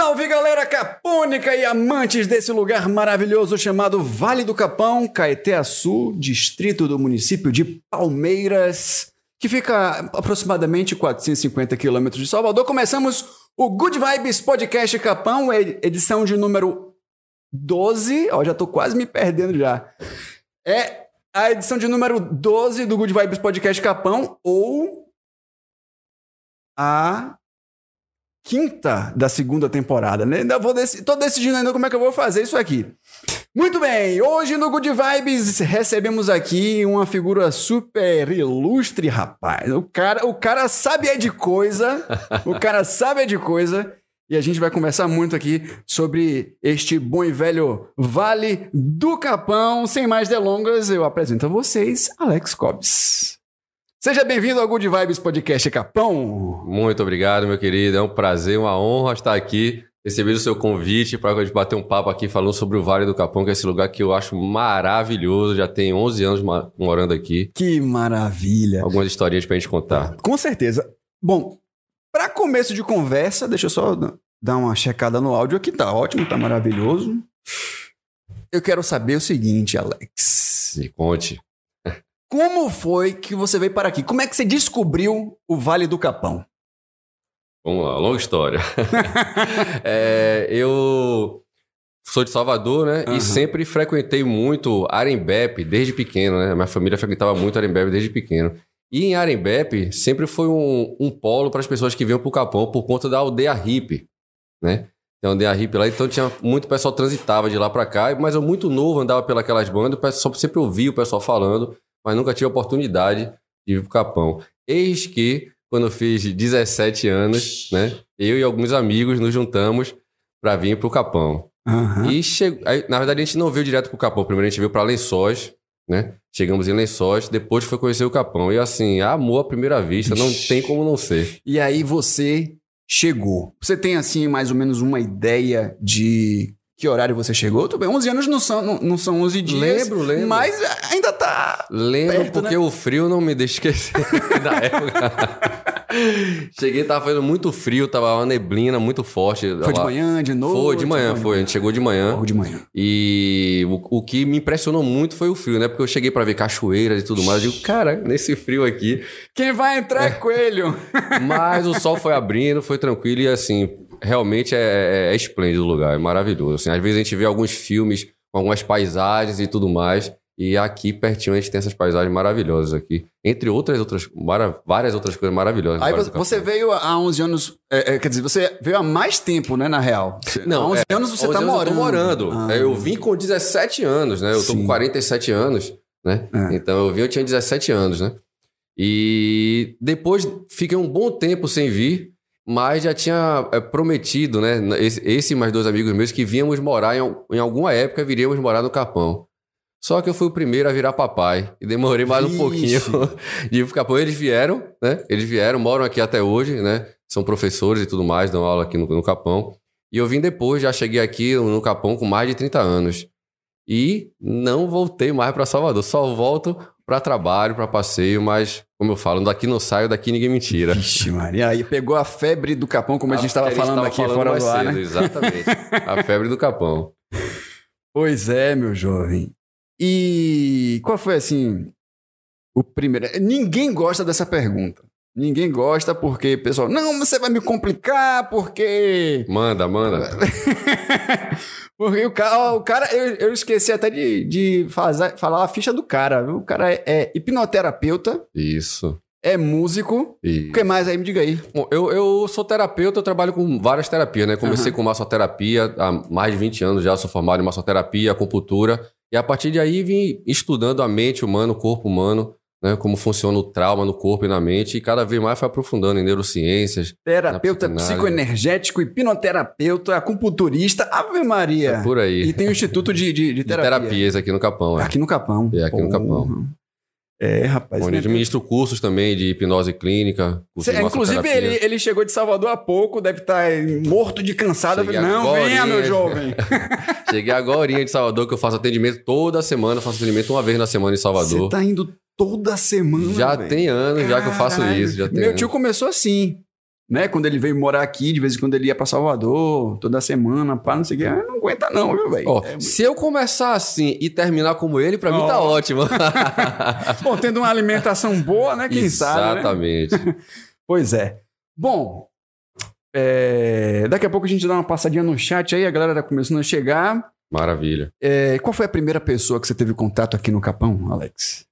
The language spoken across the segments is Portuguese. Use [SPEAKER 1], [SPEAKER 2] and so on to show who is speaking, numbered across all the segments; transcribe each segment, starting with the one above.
[SPEAKER 1] Salve galera capônica e amantes desse lugar maravilhoso chamado Vale do Capão, Caeté-Açu, distrito do município de Palmeiras, que fica aproximadamente 450 quilômetros de Salvador. Começamos o Good Vibes Podcast Capão, edição de número 12. Ó, já tô quase me perdendo já. É a edição de número 12 do Good Vibes Podcast Capão ou a quinta da segunda temporada, né? Ainda vou dec tô decidindo ainda como é que eu vou fazer isso aqui. Muito bem, hoje no Good Vibes recebemos aqui uma figura super ilustre, rapaz. O cara, o cara sabe é de coisa, o cara sabe é de coisa. E a gente vai conversar muito aqui sobre este bom e velho Vale do Capão. Sem mais delongas, eu apresento a vocês Alex Cobbs. Seja bem-vindo ao Good Vibes Podcast Capão.
[SPEAKER 2] Muito obrigado, meu querido. É um prazer, uma honra estar aqui, receber o seu convite para a gente bater um papo aqui falando sobre o Vale do Capão, que é esse lugar que eu acho maravilhoso. Já tenho 11 anos morando aqui.
[SPEAKER 1] Que maravilha.
[SPEAKER 2] Algumas historinhas para a gente contar.
[SPEAKER 1] Com certeza. Bom, para começo de conversa, deixa eu só dar uma checada no áudio aqui. Tá ótimo, tá maravilhoso. Eu quero saber o seguinte, Alex.
[SPEAKER 2] Me conte.
[SPEAKER 1] Como foi que você veio para aqui? Como é que você descobriu o Vale do Capão?
[SPEAKER 2] Vamos lá, longa história. é, eu sou de Salvador, né? Uhum. E sempre frequentei muito Arembepe desde pequeno, né? Minha família frequentava muito Arembepe desde pequeno. E em Arembepe sempre foi um, um polo para as pessoas que vinham para o Capão por conta da aldeia hippie, né? Tem uma aldeia hippie lá, então tinha muito pessoal transitava de lá para cá, mas eu muito novo andava pelas bandas, o pessoal sempre ouvia o pessoal falando, mas nunca tive a oportunidade de ir para o Capão. Eis que, quando eu fiz 17 anos, né, eu e alguns amigos nos juntamos para vir para o Capão. Uhum. E che... Aí, na verdade a gente não veio direto para o Capão, primeiro a gente veio para Lençóis, né? Chegamos em Lençóis, depois foi conhecer o Capão. E assim, amor à primeira vista, não tem como não ser.
[SPEAKER 1] E aí você chegou. Você tem, assim, mais ou menos uma ideia de que horário você chegou? Tudo bem, 11 anos não são, não, não são 11 dias.
[SPEAKER 2] Lembro, lembro.
[SPEAKER 1] Mas ainda tá.
[SPEAKER 2] Lembro
[SPEAKER 1] perto,
[SPEAKER 2] porque
[SPEAKER 1] né?
[SPEAKER 2] o frio não me deixa esquecer da época. Cheguei, tava fazendo muito frio, tava uma neblina muito forte.
[SPEAKER 1] Foi de manhã, de noite?
[SPEAKER 2] Foi de manhã, foi. A gente chegou de manhã.
[SPEAKER 1] Logo de manhã.
[SPEAKER 2] E o, o que me impressionou muito foi o frio, né? Porque eu cheguei para ver cachoeiras e tudo mais. Eu digo, cara, nesse frio aqui.
[SPEAKER 1] Quem vai entrar é coelho.
[SPEAKER 2] Mas o sol foi abrindo, foi tranquilo e assim, realmente é, é, é esplêndido o lugar, é maravilhoso. Assim, às vezes a gente vê alguns filmes com algumas paisagens e tudo mais. E aqui pertinho a gente tem essas paisagens maravilhosas aqui. Entre outras, outras várias outras coisas maravilhosas.
[SPEAKER 1] Aí você, você veio há 11 anos, é, é, quer dizer, você veio há mais tempo, né, na real.
[SPEAKER 2] Não,
[SPEAKER 1] há 11
[SPEAKER 2] é,
[SPEAKER 1] anos você está morando.
[SPEAKER 2] Eu morando. Ah. eu vim com 17 anos, né? Eu tô Sim. com 47 anos, né? É. Então eu vim, eu tinha 17 anos, né? E depois fiquei um bom tempo sem vir, mas já tinha é, prometido, né? Esse, esse e mais dois amigos meus que víamos morar em, em alguma época, viríamos morar no Capão. Só que eu fui o primeiro a virar papai e demorei mais Vixe. um pouquinho de ficar. Pô, eles vieram, né? Eles vieram, moram aqui até hoje, né? São professores e tudo mais, dão aula aqui no, no Capão. E eu vim depois, já cheguei aqui no Capão com mais de 30 anos. E não voltei mais para Salvador. Só volto para trabalho, para passeio, mas, como eu falo, daqui não saio, daqui ninguém me tira.
[SPEAKER 1] Vixe, Maria. Aí pegou a febre do Capão, como a, a gente estava falando aqui falando fora do ar, cedo, né?
[SPEAKER 2] Exatamente. a febre do Capão.
[SPEAKER 1] Pois é, meu jovem. E qual foi assim o primeiro? Ninguém gosta dessa pergunta. Ninguém gosta porque, pessoal, não, você vai me complicar porque.
[SPEAKER 2] Manda, manda.
[SPEAKER 1] porque o cara, o cara eu, eu esqueci até de, de fazer, falar a ficha do cara. O cara é, é hipnoterapeuta.
[SPEAKER 2] Isso.
[SPEAKER 1] É músico. Isso. O que mais aí? Me diga aí.
[SPEAKER 2] Bom, eu, eu sou terapeuta, eu trabalho com várias terapias, né? Comecei uhum. com massoterapia há mais de 20 anos já, sou formado em massoterapia, acupuntura. E a partir de aí vim estudando a mente humana, o corpo humano, né, como funciona o trauma no corpo e na mente, e cada vez mais foi aprofundando em neurociências.
[SPEAKER 1] Terapeuta psicoenergético, hipnoterapeuta, acupunturista, Ave Maria.
[SPEAKER 2] É por aí.
[SPEAKER 1] E tem o Instituto de, de, de terapia.
[SPEAKER 2] De terapias aqui no Capão.
[SPEAKER 1] É. Aqui no Capão.
[SPEAKER 2] É, aqui no Capão.
[SPEAKER 1] É, rapaz.
[SPEAKER 2] Onde eu administro cursos também de hipnose clínica.
[SPEAKER 1] Cê, de inclusive, ele, ele chegou de Salvador há pouco, deve estar tá morto de cansado. Não, venha, meu jovem.
[SPEAKER 2] Cheguei agora de Salvador, que eu faço atendimento toda semana. Faço atendimento uma vez na semana em Salvador. Você
[SPEAKER 1] tá indo toda semana,
[SPEAKER 2] Já
[SPEAKER 1] véio.
[SPEAKER 2] tem anos Caralho. já que eu faço isso.
[SPEAKER 1] Meu tio começou assim. Né? Quando ele veio morar aqui, de vez em quando ele ia pra Salvador, toda semana, pá, não sei o que. Não aguenta não, viu, velho?
[SPEAKER 2] Ó,
[SPEAKER 1] É
[SPEAKER 2] Se eu começar assim e terminar como ele, pra mim tá ótimo.
[SPEAKER 1] Bom, tendo uma alimentação boa, né? Quem sabe, né?
[SPEAKER 2] Exatamente.
[SPEAKER 1] Pois é. Bom, é, daqui a pouco a gente dá uma passadinha no chat aí, a galera tá começando a chegar.
[SPEAKER 2] Maravilha.
[SPEAKER 1] É, qual foi a primeira pessoa que você teve contato aqui no Capão, Alex?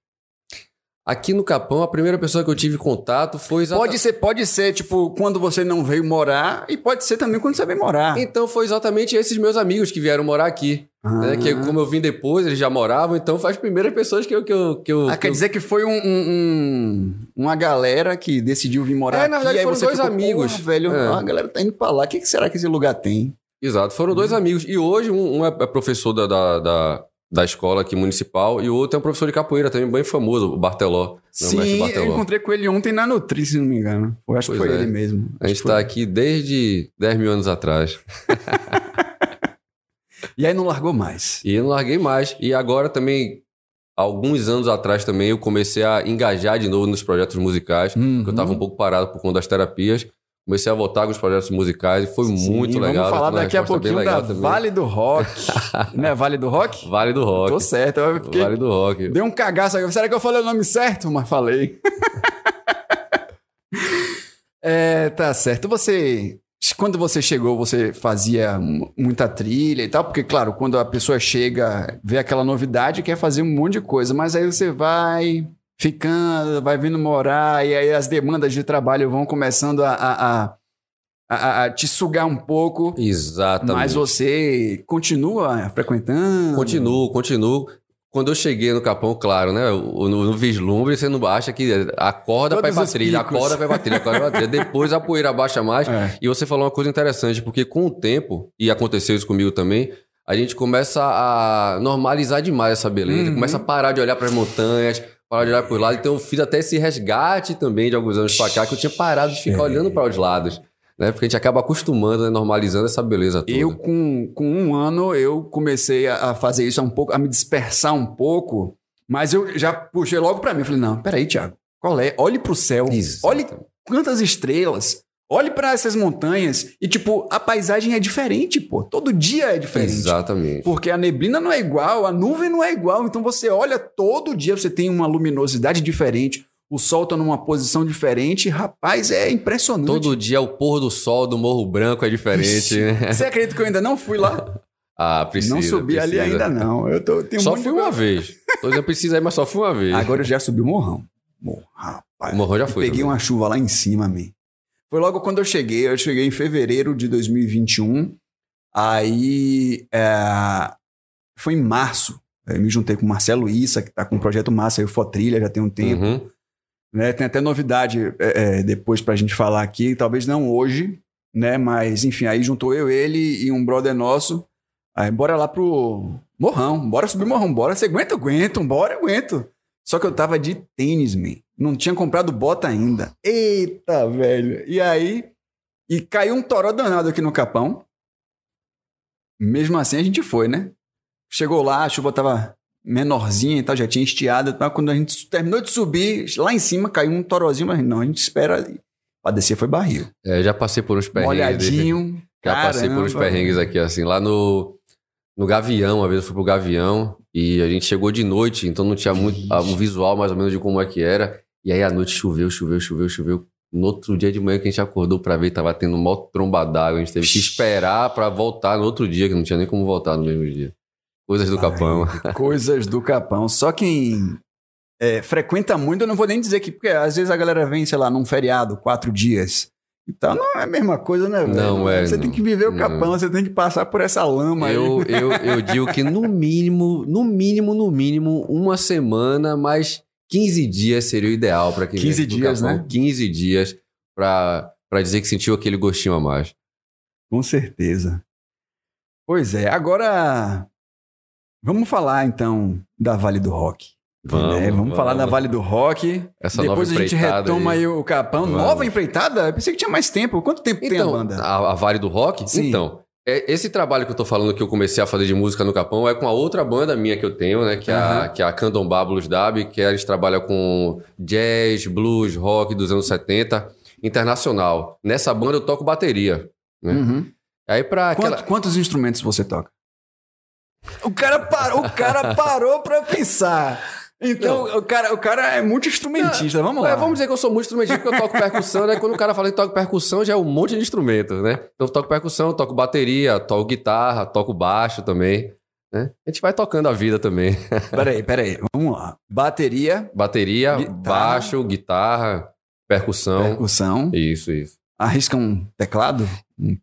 [SPEAKER 2] Aqui no Capão, a primeira pessoa que eu tive contato foi exatamente.
[SPEAKER 1] Pode ser, pode ser, tipo, quando você não veio morar, e pode ser também quando você veio morar.
[SPEAKER 2] Então foi exatamente esses meus amigos que vieram morar aqui. né? Que
[SPEAKER 1] Ah.
[SPEAKER 2] como eu vim depois, eles já moravam, então foi as primeiras pessoas que eu. Que eu, que eu
[SPEAKER 1] Ah,
[SPEAKER 2] que
[SPEAKER 1] quer
[SPEAKER 2] eu-
[SPEAKER 1] dizer que foi um, um- um- uma galera que decidiu vir morar
[SPEAKER 2] É,
[SPEAKER 1] aqui.
[SPEAKER 2] na verdade,
[SPEAKER 1] aí
[SPEAKER 2] foram dois
[SPEAKER 1] ficou,
[SPEAKER 2] amigos.
[SPEAKER 1] "Porra, velho,
[SPEAKER 2] É.
[SPEAKER 1] a galera tá indo pra lá. O que, que será que esse lugar tem?
[SPEAKER 2] Exato, foram dois amigos. E hoje um, um é é professor da, da, da, da escola aqui municipal e o outro é um professor de capoeira também, bem famoso, o Barteló. né,
[SPEAKER 1] Sim, eu
[SPEAKER 2] Barteló.
[SPEAKER 1] encontrei com ele ontem na Nutri, se não me engano. Eu acho que
[SPEAKER 2] Pois
[SPEAKER 1] foi
[SPEAKER 2] é.
[SPEAKER 1] ele mesmo.
[SPEAKER 2] A gente
[SPEAKER 1] que
[SPEAKER 2] está aqui desde 10 mil anos atrás.
[SPEAKER 1] E aí não largou mais.
[SPEAKER 2] E eu não larguei mais. E agora também, alguns anos atrás também, eu comecei a engajar de novo nos projetos musicais,
[SPEAKER 1] Uhum.
[SPEAKER 2] porque eu estava um pouco parado por conta das terapias. Comecei a voltar com os projetos musicais e foi
[SPEAKER 1] Sim,
[SPEAKER 2] muito legal.
[SPEAKER 1] Vamos falar daqui a pouquinho da
[SPEAKER 2] também.
[SPEAKER 1] Vale do Rock. Não é Vale do Rock?
[SPEAKER 2] Vale do Rock.
[SPEAKER 1] Tô certo.
[SPEAKER 2] Vale do Rock.
[SPEAKER 1] Dei um cagaço aqui. Será que eu falei o nome certo? Mas falei. é, tá certo. Você. Quando você chegou, você fazia mu- muita trilha e tal? Porque, claro, quando a pessoa chega, vê aquela novidade, quer fazer um monte de coisa, mas aí você vai ficando, vai vindo morar, e aí as demandas de trabalho vão começando a, a, a, a- a te sugar um pouco.
[SPEAKER 2] Exatamente.
[SPEAKER 1] Mas você continua frequentando?
[SPEAKER 2] Continuo, continuo. Quando eu cheguei no Capão, claro, né? No, no vislumbre, você não acha que acorda pra ir pra trilha, acorda pra ir trilha, acorda pra trilha. Depois a poeira baixa mais.
[SPEAKER 1] É.
[SPEAKER 2] E você falou uma coisa interessante, porque com o tempo, e aconteceu isso comigo também, a gente começa a normalizar demais essa beleza.
[SPEAKER 1] Uhum.
[SPEAKER 2] Começa a parar de olhar pras montanhas, parar de olhar pros lados. Então eu fiz até esse resgate também de alguns anos pra cá, que eu tinha parado de ficar olhando para os lados. Né? Porque a gente acaba acostumando, né? normalizando essa beleza toda.
[SPEAKER 1] Eu, com, com um ano, eu comecei a, a fazer isso um pouco, a me dispersar um pouco, mas eu já puxei logo pra mim. Falei, não, peraí, Thiago, qual é? Olhe pro céu,
[SPEAKER 2] Exato.
[SPEAKER 1] olhe quantas estrelas, olhe pra essas montanhas e, tipo, a paisagem é diferente, pô. Todo dia é diferente.
[SPEAKER 2] Exatamente.
[SPEAKER 1] Porque a neblina não é igual, a nuvem não é igual. Então você olha todo dia, você tem uma luminosidade diferente, o sol tá numa posição diferente. Rapaz, é impressionante.
[SPEAKER 2] Todo dia o pôr do sol do Morro Branco é diferente. né?
[SPEAKER 1] Você acredita que eu ainda não fui lá?
[SPEAKER 2] Ah, precisa.
[SPEAKER 1] não subi ali
[SPEAKER 2] precisa.
[SPEAKER 1] ainda não. Eu tô, tenho
[SPEAKER 2] Só fui uma vez. Tô dizendo precisa aí, mas só fui uma vez.
[SPEAKER 1] Agora eu já subi o morrão. Morro, rapaz.
[SPEAKER 2] o Morro já foi.
[SPEAKER 1] Peguei
[SPEAKER 2] também.
[SPEAKER 1] uma chuva lá em cima, man. Foi logo quando eu cheguei. Eu cheguei em fevereiro de 2021. Aí. é, Foi em março. Eu me juntei com o Marcelo Issa, que tá com o projeto Massa e o Fotrilha já tem um tempo.
[SPEAKER 2] Uhum.
[SPEAKER 1] né? Tem até novidade é, é, depois pra gente falar aqui, talvez não hoje, né? Mas enfim, aí juntou eu, ele e um brother nosso. Aí bora lá pro Morrão, bora subir o Morrão, bora. Você aguenta? Aguento, bora, aguento. Só que eu tava de tênis, man. Não tinha comprado bota ainda. Eita, velho. E aí, e caiu um toró danado aqui no Capão. Mesmo assim, a gente foi, né? Chegou lá, a chuva tava menorzinha e tal, já tinha estiado tal. Quando a gente terminou de subir, lá em cima caiu um torozinho, mas não, a gente espera. Pra descer foi barril.
[SPEAKER 2] É, já passei por uns perrengues.
[SPEAKER 1] Molhadinho.
[SPEAKER 2] Já passei por uns perrengues aqui, assim. Lá no, no Gavião, uma vez eu fui pro Gavião e a gente chegou de noite, então não tinha muito ah, um visual mais ou menos de como é que era. E aí à noite choveu, choveu, choveu, choveu. No outro dia de manhã que a gente acordou pra ver, tava tendo uma tromba d'água. A gente teve que esperar pra voltar no outro dia, que não tinha nem como voltar no mesmo dia. Coisas do
[SPEAKER 1] Ai.
[SPEAKER 2] Capão.
[SPEAKER 1] Coisas do Capão. Só quem é, frequenta muito, eu não vou nem dizer que, porque às vezes a galera vem, sei lá, num feriado, quatro dias. E tal. não é a mesma coisa, né, velho?
[SPEAKER 2] Não é,
[SPEAKER 1] Você
[SPEAKER 2] não.
[SPEAKER 1] tem que viver o
[SPEAKER 2] Não.
[SPEAKER 1] Capão, você tem que passar por essa lama
[SPEAKER 2] Eu,
[SPEAKER 1] aí.
[SPEAKER 2] eu, eu digo que no mínimo, no mínimo, no mínimo, uma semana, mas 15 dias seria o ideal para quem
[SPEAKER 1] 15
[SPEAKER 2] vem do
[SPEAKER 1] dias,
[SPEAKER 2] Capão.
[SPEAKER 1] né? 15
[SPEAKER 2] dias para para dizer que sentiu aquele gostinho a mais.
[SPEAKER 1] Com certeza. Pois é, agora vamos falar então da Vale do Rock.
[SPEAKER 2] Vamos,
[SPEAKER 1] né? vamos, falar da
[SPEAKER 2] vamos.
[SPEAKER 1] Vale do Rock.
[SPEAKER 2] Essa
[SPEAKER 1] Depois a
[SPEAKER 2] nova
[SPEAKER 1] gente
[SPEAKER 2] empreitada
[SPEAKER 1] retoma
[SPEAKER 2] aí.
[SPEAKER 1] aí o Capão.
[SPEAKER 2] Vamos.
[SPEAKER 1] Nova empreitada? Eu pensei que tinha mais tempo. Quanto tempo tem a
[SPEAKER 2] Então,
[SPEAKER 1] banda?
[SPEAKER 2] a, a Vale do Rock?
[SPEAKER 1] Sim.
[SPEAKER 2] Então, é- esse trabalho que eu tô falando que eu comecei a fazer de música no Capão é com a outra banda minha que eu tenho, né? Que é, a, que é a Blues Dab, que a gente trabalha com jazz, blues, rock dos anos 70. internacional. Nessa banda eu toco bateria. Né?
[SPEAKER 1] Uhum.
[SPEAKER 2] Aí pra
[SPEAKER 1] Quanto-
[SPEAKER 2] aquela...
[SPEAKER 1] Quantos instrumentos você toca? O cara parou, o cara parou pra pensar. Então, o cara, o cara é muito instrumentista. Vamos lá.
[SPEAKER 2] É, vamos dizer que eu sou muito instrumentista porque eu toco percussão, né? Quando o cara fala que toca percussão, já é um monte de instrumento, né? Então eu toco percussão, toco bateria, toco guitarra, toco baixo também. Né? A gente vai tocando a vida também.
[SPEAKER 1] Peraí, peraí. Vamos lá. Bateria,
[SPEAKER 2] Bateria,
[SPEAKER 1] Guitarra.
[SPEAKER 2] baixo, guitarra, percussão.
[SPEAKER 1] percussão.
[SPEAKER 2] Isso, isso.
[SPEAKER 1] Arrisca um teclado?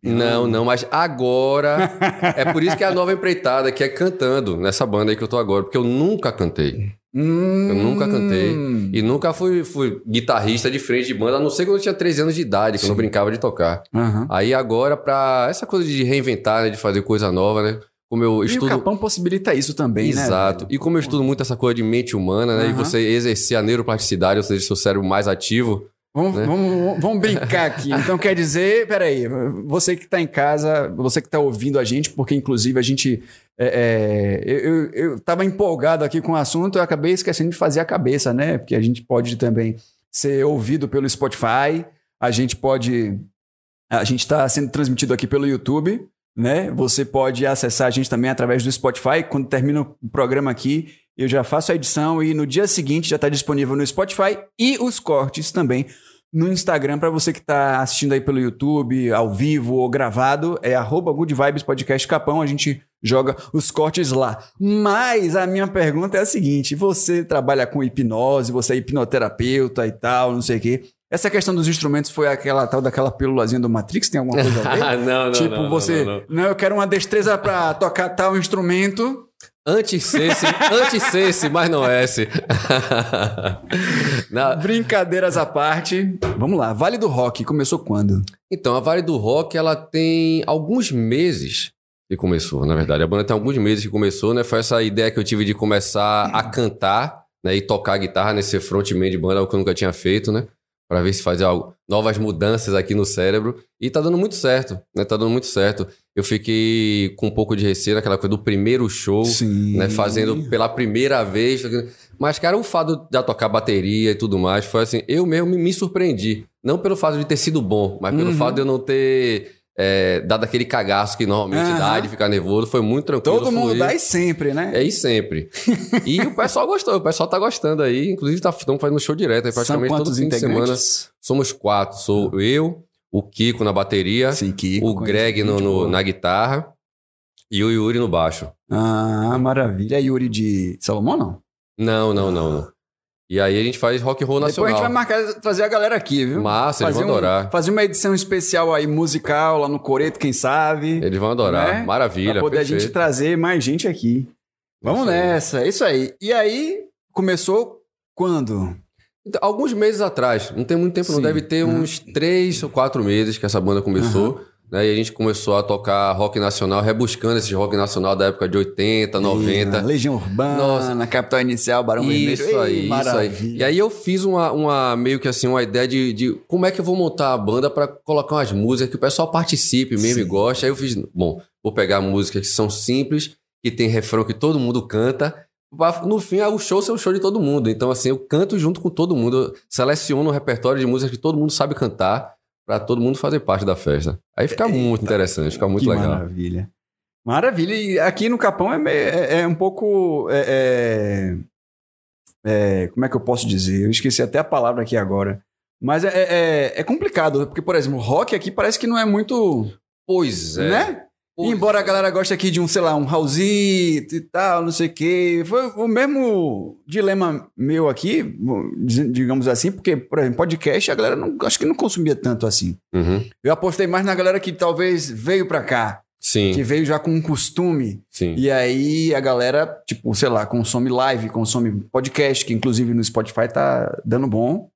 [SPEAKER 2] Não, não, mas agora. é por isso que é a nova empreitada, que é cantando nessa banda aí que eu tô agora, porque eu nunca cantei.
[SPEAKER 1] Hum.
[SPEAKER 2] Eu nunca cantei. E nunca fui, fui guitarrista de frente de banda, a não ser quando eu tinha 13 anos de idade, que eu brincava de tocar.
[SPEAKER 1] Aham.
[SPEAKER 2] Aí agora, pra essa coisa de reinventar, né, de fazer coisa nova, né? Como eu
[SPEAKER 1] E o
[SPEAKER 2] estudo.
[SPEAKER 1] Capão possibilita isso também, né?
[SPEAKER 2] Exato. E como eu estudo muito essa coisa de mente humana, né? E
[SPEAKER 1] Aham.
[SPEAKER 2] você exercer a neuroplasticidade, ou seja, seu cérebro mais ativo.
[SPEAKER 1] Vamos,
[SPEAKER 2] né?
[SPEAKER 1] vamos, vamos brincar aqui. Então quer dizer, peraí, você que está em casa, você que está ouvindo a gente, porque inclusive a gente. é, é, eu, eu, eu tava empolgado aqui com o assunto, eu acabei esquecendo de fazer a cabeça, né? Porque a gente pode também ser ouvido pelo Spotify, a gente pode. A gente está sendo transmitido aqui pelo YouTube, né? Você pode acessar a gente também através do Spotify. Quando termina o programa aqui, eu já faço a edição e no dia seguinte já está disponível no Spotify e os cortes também no Instagram para você que está assistindo aí pelo YouTube, ao vivo ou gravado, é arroba Good Vibes Podcast Capão, a gente joga os cortes lá. Mas a minha pergunta é a seguinte, você trabalha com hipnose, você é hipnoterapeuta e tal, não sei o quê. Essa questão dos instrumentos foi aquela tal daquela pílulazinha do Matrix, tem alguma coisa a ver?
[SPEAKER 2] Ah, não, não.
[SPEAKER 1] tipo,
[SPEAKER 2] não,
[SPEAKER 1] você,
[SPEAKER 2] não,
[SPEAKER 1] não,
[SPEAKER 2] não.
[SPEAKER 1] eu quero uma destreza para tocar tal instrumento.
[SPEAKER 2] Anti-sense, anti-sense, mas não é esse. Na-
[SPEAKER 1] Brincadeiras à parte. Vamos lá, Vale do Rock começou quando?
[SPEAKER 2] Então, a Vale do Rock, ela tem alguns meses que começou, na verdade. A banda tem alguns meses que começou, né? Foi essa ideia que eu tive de começar a cantar, né? E tocar guitarra nesse frontman de banda, algo que eu nunca tinha feito, né? Pra ver se fazia algo, novas mudanças aqui no cérebro. E tá dando muito certo, né? Tá dando muito certo. Eu fiquei com um pouco de receio naquela coisa do primeiro show,
[SPEAKER 1] Sim.
[SPEAKER 2] né? Fazendo pela primeira vez. Mas, cara, o fato de tocar bateria e tudo mais foi assim, eu mesmo me, me surpreendi. Não pelo fato de ter sido bom, mas pelo
[SPEAKER 1] Uhum.
[SPEAKER 2] fato de eu não ter é, dado aquele cagaço que normalmente
[SPEAKER 1] Aham.
[SPEAKER 2] dá de ficar nervoso. Foi muito tranquilo.
[SPEAKER 1] Todo mundo
[SPEAKER 2] fluiu.
[SPEAKER 1] dá e sempre, né?
[SPEAKER 2] É, e sempre. e o pessoal gostou, o pessoal tá gostando aí. Inclusive, tá, estamos fazendo show direto aí, praticamente todo
[SPEAKER 1] quantos
[SPEAKER 2] fim de semana. Somos quatro. Sou eu, o Kiko na bateria,
[SPEAKER 1] Sim, Kiko.
[SPEAKER 2] o Greg no, no- na guitarra e o Yuri no baixo.
[SPEAKER 1] Ah, maravilha. É Yuri de Salomão, não?
[SPEAKER 2] Não, não, não, não. E aí a gente faz rock and roll
[SPEAKER 1] Depois a
[SPEAKER 2] nacional.
[SPEAKER 1] gente vai marcar, trazer a galera aqui, viu?
[SPEAKER 2] Massa, eles vão
[SPEAKER 1] um-
[SPEAKER 2] adorar.
[SPEAKER 1] fazer uma edição especial aí, musical, lá no Coreto, quem sabe.
[SPEAKER 2] Eles vão adorar.
[SPEAKER 1] Né?
[SPEAKER 2] Maravilha.
[SPEAKER 1] pra poder a
[SPEAKER 2] perfeito.
[SPEAKER 1] gente trazer mais gente aqui. Vamos
[SPEAKER 2] Isso
[SPEAKER 1] nessa, é isso aí. E aí, começou quando?
[SPEAKER 2] Então, alguns meses atrás, não tem muito tempo, não
[SPEAKER 1] Sim.
[SPEAKER 2] deve ter
[SPEAKER 1] Uhum.
[SPEAKER 2] uns três ou quatro meses que essa banda começou. Né, e a gente começou a tocar rock nacional, rebuscando esse rock nacional da época de 80, 90.
[SPEAKER 1] Ih, Legião Urbana,
[SPEAKER 2] Nossa.
[SPEAKER 1] Capital Inicial, Barão
[SPEAKER 2] Isso
[SPEAKER 1] Vermelho.
[SPEAKER 2] aí,
[SPEAKER 1] Ei,
[SPEAKER 2] isso
[SPEAKER 1] maravilha.
[SPEAKER 2] aí. E aí eu fiz uma, uma meio que assim, uma ideia de, de como é que eu vou montar a banda pra colocar umas músicas que o pessoal participe mesmo e
[SPEAKER 1] Sim.
[SPEAKER 2] goste. Aí eu fiz, bom, vou pegar músicas que são simples, que tem refrão que todo mundo canta. No fim, o show ser o show de todo mundo. Então, assim, eu canto junto com todo mundo. Eu seleciono um repertório de músicas que todo mundo sabe cantar pra todo mundo fazer parte da festa. Aí fica muito interessante, fica muito
[SPEAKER 1] que
[SPEAKER 2] legal.
[SPEAKER 1] maravilha. Maravilha. E aqui no Capão é, meio- é- é um pouco. é- é- é- como é que eu posso dizer? Eu esqueci até a palavra aqui agora. Mas é, é- é complicado, porque, por exemplo, rock aqui parece que não é muito.
[SPEAKER 2] Pois é.
[SPEAKER 1] Né?
[SPEAKER 2] Pois
[SPEAKER 1] Embora a galera goste aqui de um, sei lá, um Raulzito e tal, não sei o quê. Foi o mesmo dilema meu aqui, digamos assim, porque, por exemplo, podcast a galera não, acho que não consumia tanto assim.
[SPEAKER 2] Uhum.
[SPEAKER 1] Eu apostei mais na galera que talvez veio pra cá,
[SPEAKER 2] Sim,
[SPEAKER 1] que veio já com um costume.
[SPEAKER 2] sim.
[SPEAKER 1] E aí a galera, tipo, sei lá, consome live, consome podcast, que inclusive no Spotify tá dando bom.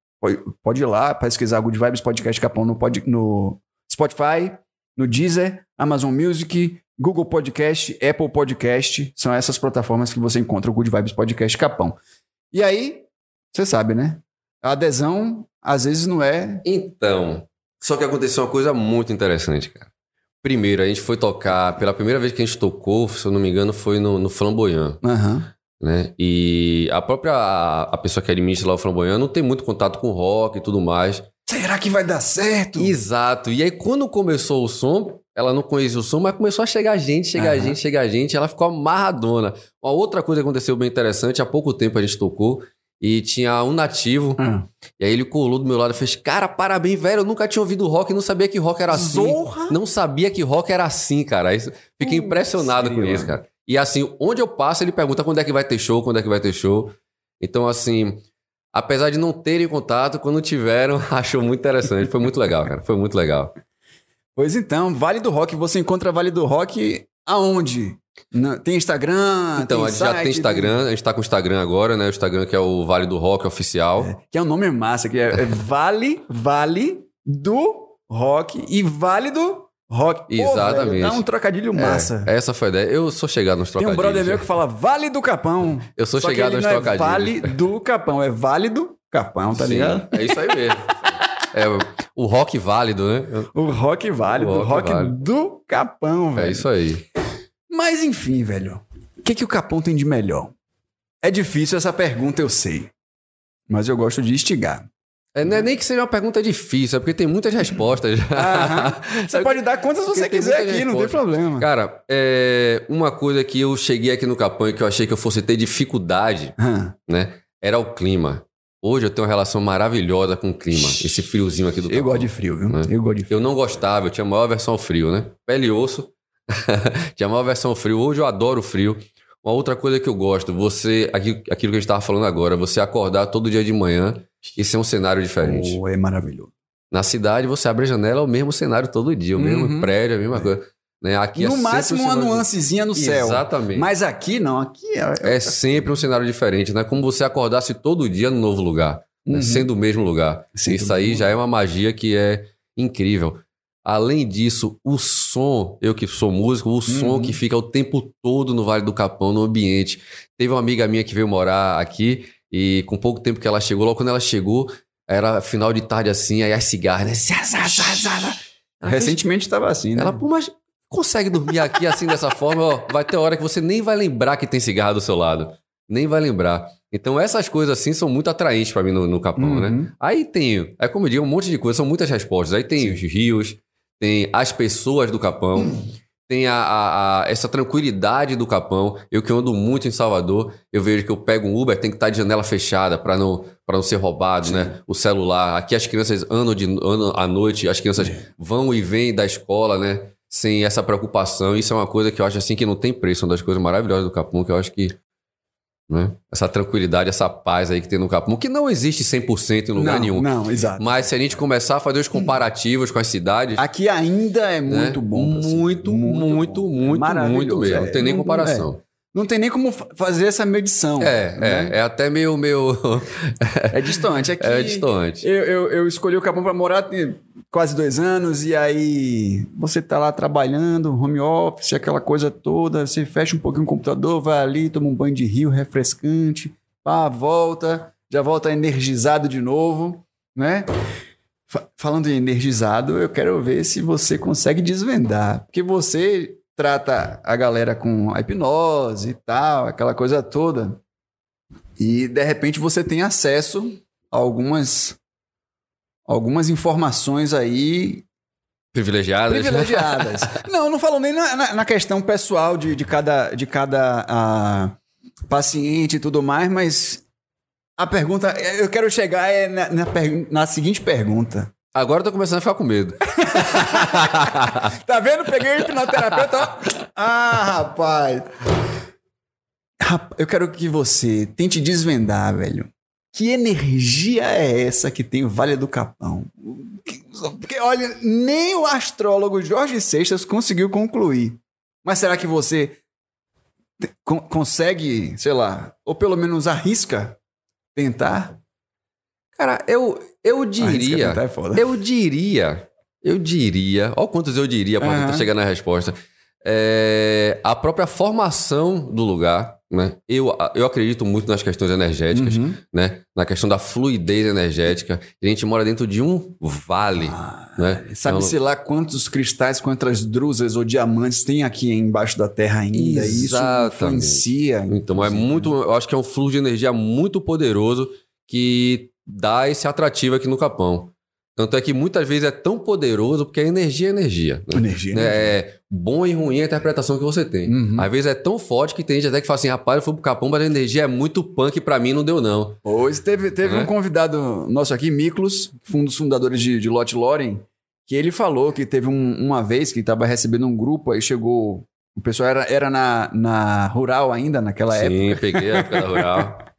[SPEAKER 1] Pode, ir lá, pesquisar Good Vibes Podcast Capão no, pod, no Spotify, no Deezer, Amazon Music, Google Podcast, Apple Podcast. São essas plataformas que você encontra o Good Vibes Podcast Capão. E aí, você sabe, né? A adesão, às vezes, não é.
[SPEAKER 2] Então, só que aconteceu uma coisa muito interessante, cara. Primeiro, a gente foi tocar, pela primeira vez que a gente tocou, se eu não me engano, foi no, no Flamboyant,
[SPEAKER 1] Aham.
[SPEAKER 2] né? E a própria a pessoa que administra lá o Flamboyant não tem muito contato com rock e tudo mais.
[SPEAKER 1] Será que vai dar certo?
[SPEAKER 2] Exato. E aí, quando começou o som, ela não conhecia o som, mas começou a chegar gente, chegar
[SPEAKER 1] Aham.
[SPEAKER 2] gente, chegar gente. Ela ficou amarradona. Uma outra coisa que aconteceu bem interessante, há pouco tempo a gente tocou e tinha um nativo.
[SPEAKER 1] Ah.
[SPEAKER 2] E aí ele colou do meu lado e fez: Cara, parabéns, velho. Eu nunca tinha ouvido rock, não sabia que rock era assim.
[SPEAKER 1] Zorra!
[SPEAKER 2] Não sabia que rock era assim, cara. Isso- Fiquei impressionado com
[SPEAKER 1] grila.
[SPEAKER 2] isso, cara. E assim, onde eu passo, ele pergunta quando é que vai ter show, quando é que vai ter show. Então, assim, apesar de não terem contato, quando tiveram, achou muito interessante. Foi muito legal, cara. Foi muito legal.
[SPEAKER 1] Pois então, Vale do Rock, você encontra Vale do Rock aonde? Na- tem Instagram?
[SPEAKER 2] Então,
[SPEAKER 1] tem
[SPEAKER 2] a gente já
[SPEAKER 1] site,
[SPEAKER 2] tem Instagram, a gente tá com o Instagram agora, né? O Instagram que é o Vale do Rock Oficial.
[SPEAKER 1] Que é um nome massa, que é, é Vale, Vale do Rock e Vale do Rock. Pô,
[SPEAKER 2] Exatamente.
[SPEAKER 1] velho, dá um trocadilho massa.
[SPEAKER 2] É, essa foi a ideia. Eu sou chegado nos
[SPEAKER 1] Tem um
[SPEAKER 2] trocadilhos.
[SPEAKER 1] brother meu que fala Vale do Capão.
[SPEAKER 2] Eu sou chegado nos
[SPEAKER 1] não é
[SPEAKER 2] trocadilhos.
[SPEAKER 1] Vale do Capão, é Vale do Capão, tá
[SPEAKER 2] Sim,
[SPEAKER 1] ligado?
[SPEAKER 2] É isso aí mesmo. É o rock válido, né?
[SPEAKER 1] O rock vale,
[SPEAKER 2] O rock
[SPEAKER 1] rock
[SPEAKER 2] válido.
[SPEAKER 1] do Capão, velho.
[SPEAKER 2] É isso aí.
[SPEAKER 1] Mas enfim, velho. O que, que o Capão tem de melhor? É difícil essa pergunta, eu sei. Mas eu gosto de instigar.
[SPEAKER 2] É, não é nem que seja uma pergunta difícil, é porque tem muitas respostas.
[SPEAKER 1] Você pode dar quantas você
[SPEAKER 2] Porque
[SPEAKER 1] quiser aqui, não tem problema.
[SPEAKER 2] Cara, é, uma coisa que eu cheguei aqui no Capão e que eu achei que eu fosse ter dificuldade, né? Era o clima. Hoje eu tenho uma relação maravilhosa com o clima. Esse friozinho aqui do
[SPEAKER 1] Eu
[SPEAKER 2] Capão.
[SPEAKER 1] gosto de frio, viu?
[SPEAKER 2] Né?
[SPEAKER 1] Eu gosto de frio.
[SPEAKER 2] Eu não gostava, eu tinha a maior versão ao frio, né? Pele e osso. tinha a maior versão ao frio. Hoje eu adoro frio. Uma outra coisa que eu gosto, você, aqui- aquilo que a gente tava falando agora, você acordar todo dia de manhã e ser um cenário diferente.
[SPEAKER 1] Oh, é maravilhoso.
[SPEAKER 2] Na cidade, você abre a janela, é o mesmo cenário todo dia, o mesmo
[SPEAKER 1] Uhum.
[SPEAKER 2] prédio, a mesma coisa. Né? Aqui é
[SPEAKER 1] no
[SPEAKER 2] sempre
[SPEAKER 1] máximo
[SPEAKER 2] um
[SPEAKER 1] uma nuancezinha no céu.
[SPEAKER 2] Exatamente.
[SPEAKER 1] Mas aqui não, aqui é.
[SPEAKER 2] É sempre um cenário diferente, né? Como você acordasse todo dia no novo lugar, né?
[SPEAKER 1] Uhum.
[SPEAKER 2] sendo o mesmo lugar. Isso aí
[SPEAKER 1] mesmo
[SPEAKER 2] já é uma magia que é incrível. Além disso, o som, eu que sou músico, o som
[SPEAKER 1] Uhum.
[SPEAKER 2] que fica o tempo todo no Vale do Capão, no ambiente. Teve uma amiga minha que veio morar aqui e com pouco tempo que ela chegou, logo quando ela chegou, era final de tarde assim, aí as cigarras, né?
[SPEAKER 1] Recentemente estava assim, né?
[SPEAKER 2] ela, pô, mas consegue dormir aqui assim dessa forma? Ó, vai ter hora que você nem vai lembrar que tem cigarro do seu lado. Nem vai lembrar. Então essas coisas assim são muito atraentes pra mim no, no Capão,
[SPEAKER 1] Uhum.
[SPEAKER 2] né? Aí tem, é como eu digo, um monte de coisas, são muitas respostas. Aí tem os rios, tem as pessoas do Capão, tem a, a- a- essa tranquilidade do Capão. Eu que ando muito em Salvador, eu vejo que eu pego um Uber, tem que estar de janela fechada pra não, pra não ser roubado, né? O celular. Aqui as crianças andam, de, andam à noite, as crianças vão e vêm da escola, né? Sem essa preocupação. Isso é uma coisa que eu acho assim que não tem preço. Uma das coisas maravilhosas do Capão, que eu acho que. Né? Essa tranquilidade, essa paz aí que tem no Capão, que não existe 100% em lugar
[SPEAKER 1] não,
[SPEAKER 2] nenhum.
[SPEAKER 1] Não, exato.
[SPEAKER 2] Mas se a gente começar a fazer os comparativos com as cidades.
[SPEAKER 1] Aqui ainda é
[SPEAKER 2] né?
[SPEAKER 1] muito bom. pra se-
[SPEAKER 2] Muito, muito,
[SPEAKER 1] bom. É
[SPEAKER 2] muito, muito mesmo.
[SPEAKER 1] é.
[SPEAKER 2] Não tem nem
[SPEAKER 1] Não-
[SPEAKER 2] comparação.
[SPEAKER 1] Não tem nem como fa- fazer essa medição.
[SPEAKER 2] É,
[SPEAKER 1] né?
[SPEAKER 2] é, é até meio, meio
[SPEAKER 1] É distante. Aqui,
[SPEAKER 2] é distante.
[SPEAKER 1] Eu, eu, eu escolhi o Capão para morar tem quase dois anos, e aí você tá lá trabalhando, home office, aquela coisa toda, você fecha um pouquinho o computador, vai ali, toma um banho de rio refrescante, pá, volta, já volta energizado de novo, né? Fa- Falando em energizado, eu quero ver se você consegue desvendar, porque você trata a galera com a hipnose e tal, aquela coisa toda, e de repente você tem acesso a algumas algumas informações aí
[SPEAKER 2] Privilegiadas.
[SPEAKER 1] privilegiadas. não, não falo nem na, na- na questão pessoal de, de cada, de cada ah, paciente e tudo mais, mas a pergunta, eu quero chegar é na, na na seguinte pergunta.
[SPEAKER 2] Agora eu tô começando a ficar com medo.
[SPEAKER 1] Tá vendo? Peguei o hipnoterapeuta. ó. Ah, rapaz. Rap- Eu quero que você tente desvendar, velho. Que energia é essa que tem o Vale do Capão? Que- Porque, olha, nem o astrólogo Jorge Seixas conseguiu concluir. Mas será que você consegue, sei lá, ou pelo menos arrisca tentar?
[SPEAKER 2] Cara, eu, eu diria.
[SPEAKER 1] é.
[SPEAKER 2] Eu diria. Eu diria. Olha quantos eu diria
[SPEAKER 1] Aham.
[SPEAKER 2] tentar chegar na resposta. É, a própria formação do lugar, né? Eu, eu acredito muito nas questões energéticas,
[SPEAKER 1] Uhum.
[SPEAKER 2] né? Na questão da fluidez energética. A gente mora dentro de um vale,
[SPEAKER 1] Ah,
[SPEAKER 2] né?
[SPEAKER 1] Sabe-se lá quantos cristais, quantas drusas ou diamantes tem aqui embaixo da terra ainda? Isso
[SPEAKER 2] Exatamente.
[SPEAKER 1] influencia.
[SPEAKER 2] Então é muito, eu acho que é um fluxo de energia muito poderoso que dá esse atrativo aqui no Capão. Tanto é que muitas vezes é tão poderoso porque a energia é energia. Né?
[SPEAKER 1] Energia,
[SPEAKER 2] Né?
[SPEAKER 1] energia.
[SPEAKER 2] É bom e ruim a interpretação que você tem.
[SPEAKER 1] Uhum.
[SPEAKER 2] Às vezes é tão forte que tem gente até que fala assim, rapaz, eu fui pro Capão, mas a energia é muito punk pra mim, não deu não.
[SPEAKER 1] Pois teve, teve
[SPEAKER 2] Né?
[SPEAKER 1] um convidado nosso aqui, Miklos, um dos fundadores de, de Lot Loren, que ele falou que teve um- uma vez que estava recebendo um grupo, aí chegou. O pessoal era, era na, na rural ainda, naquela época.
[SPEAKER 2] Sim, peguei a época da rural.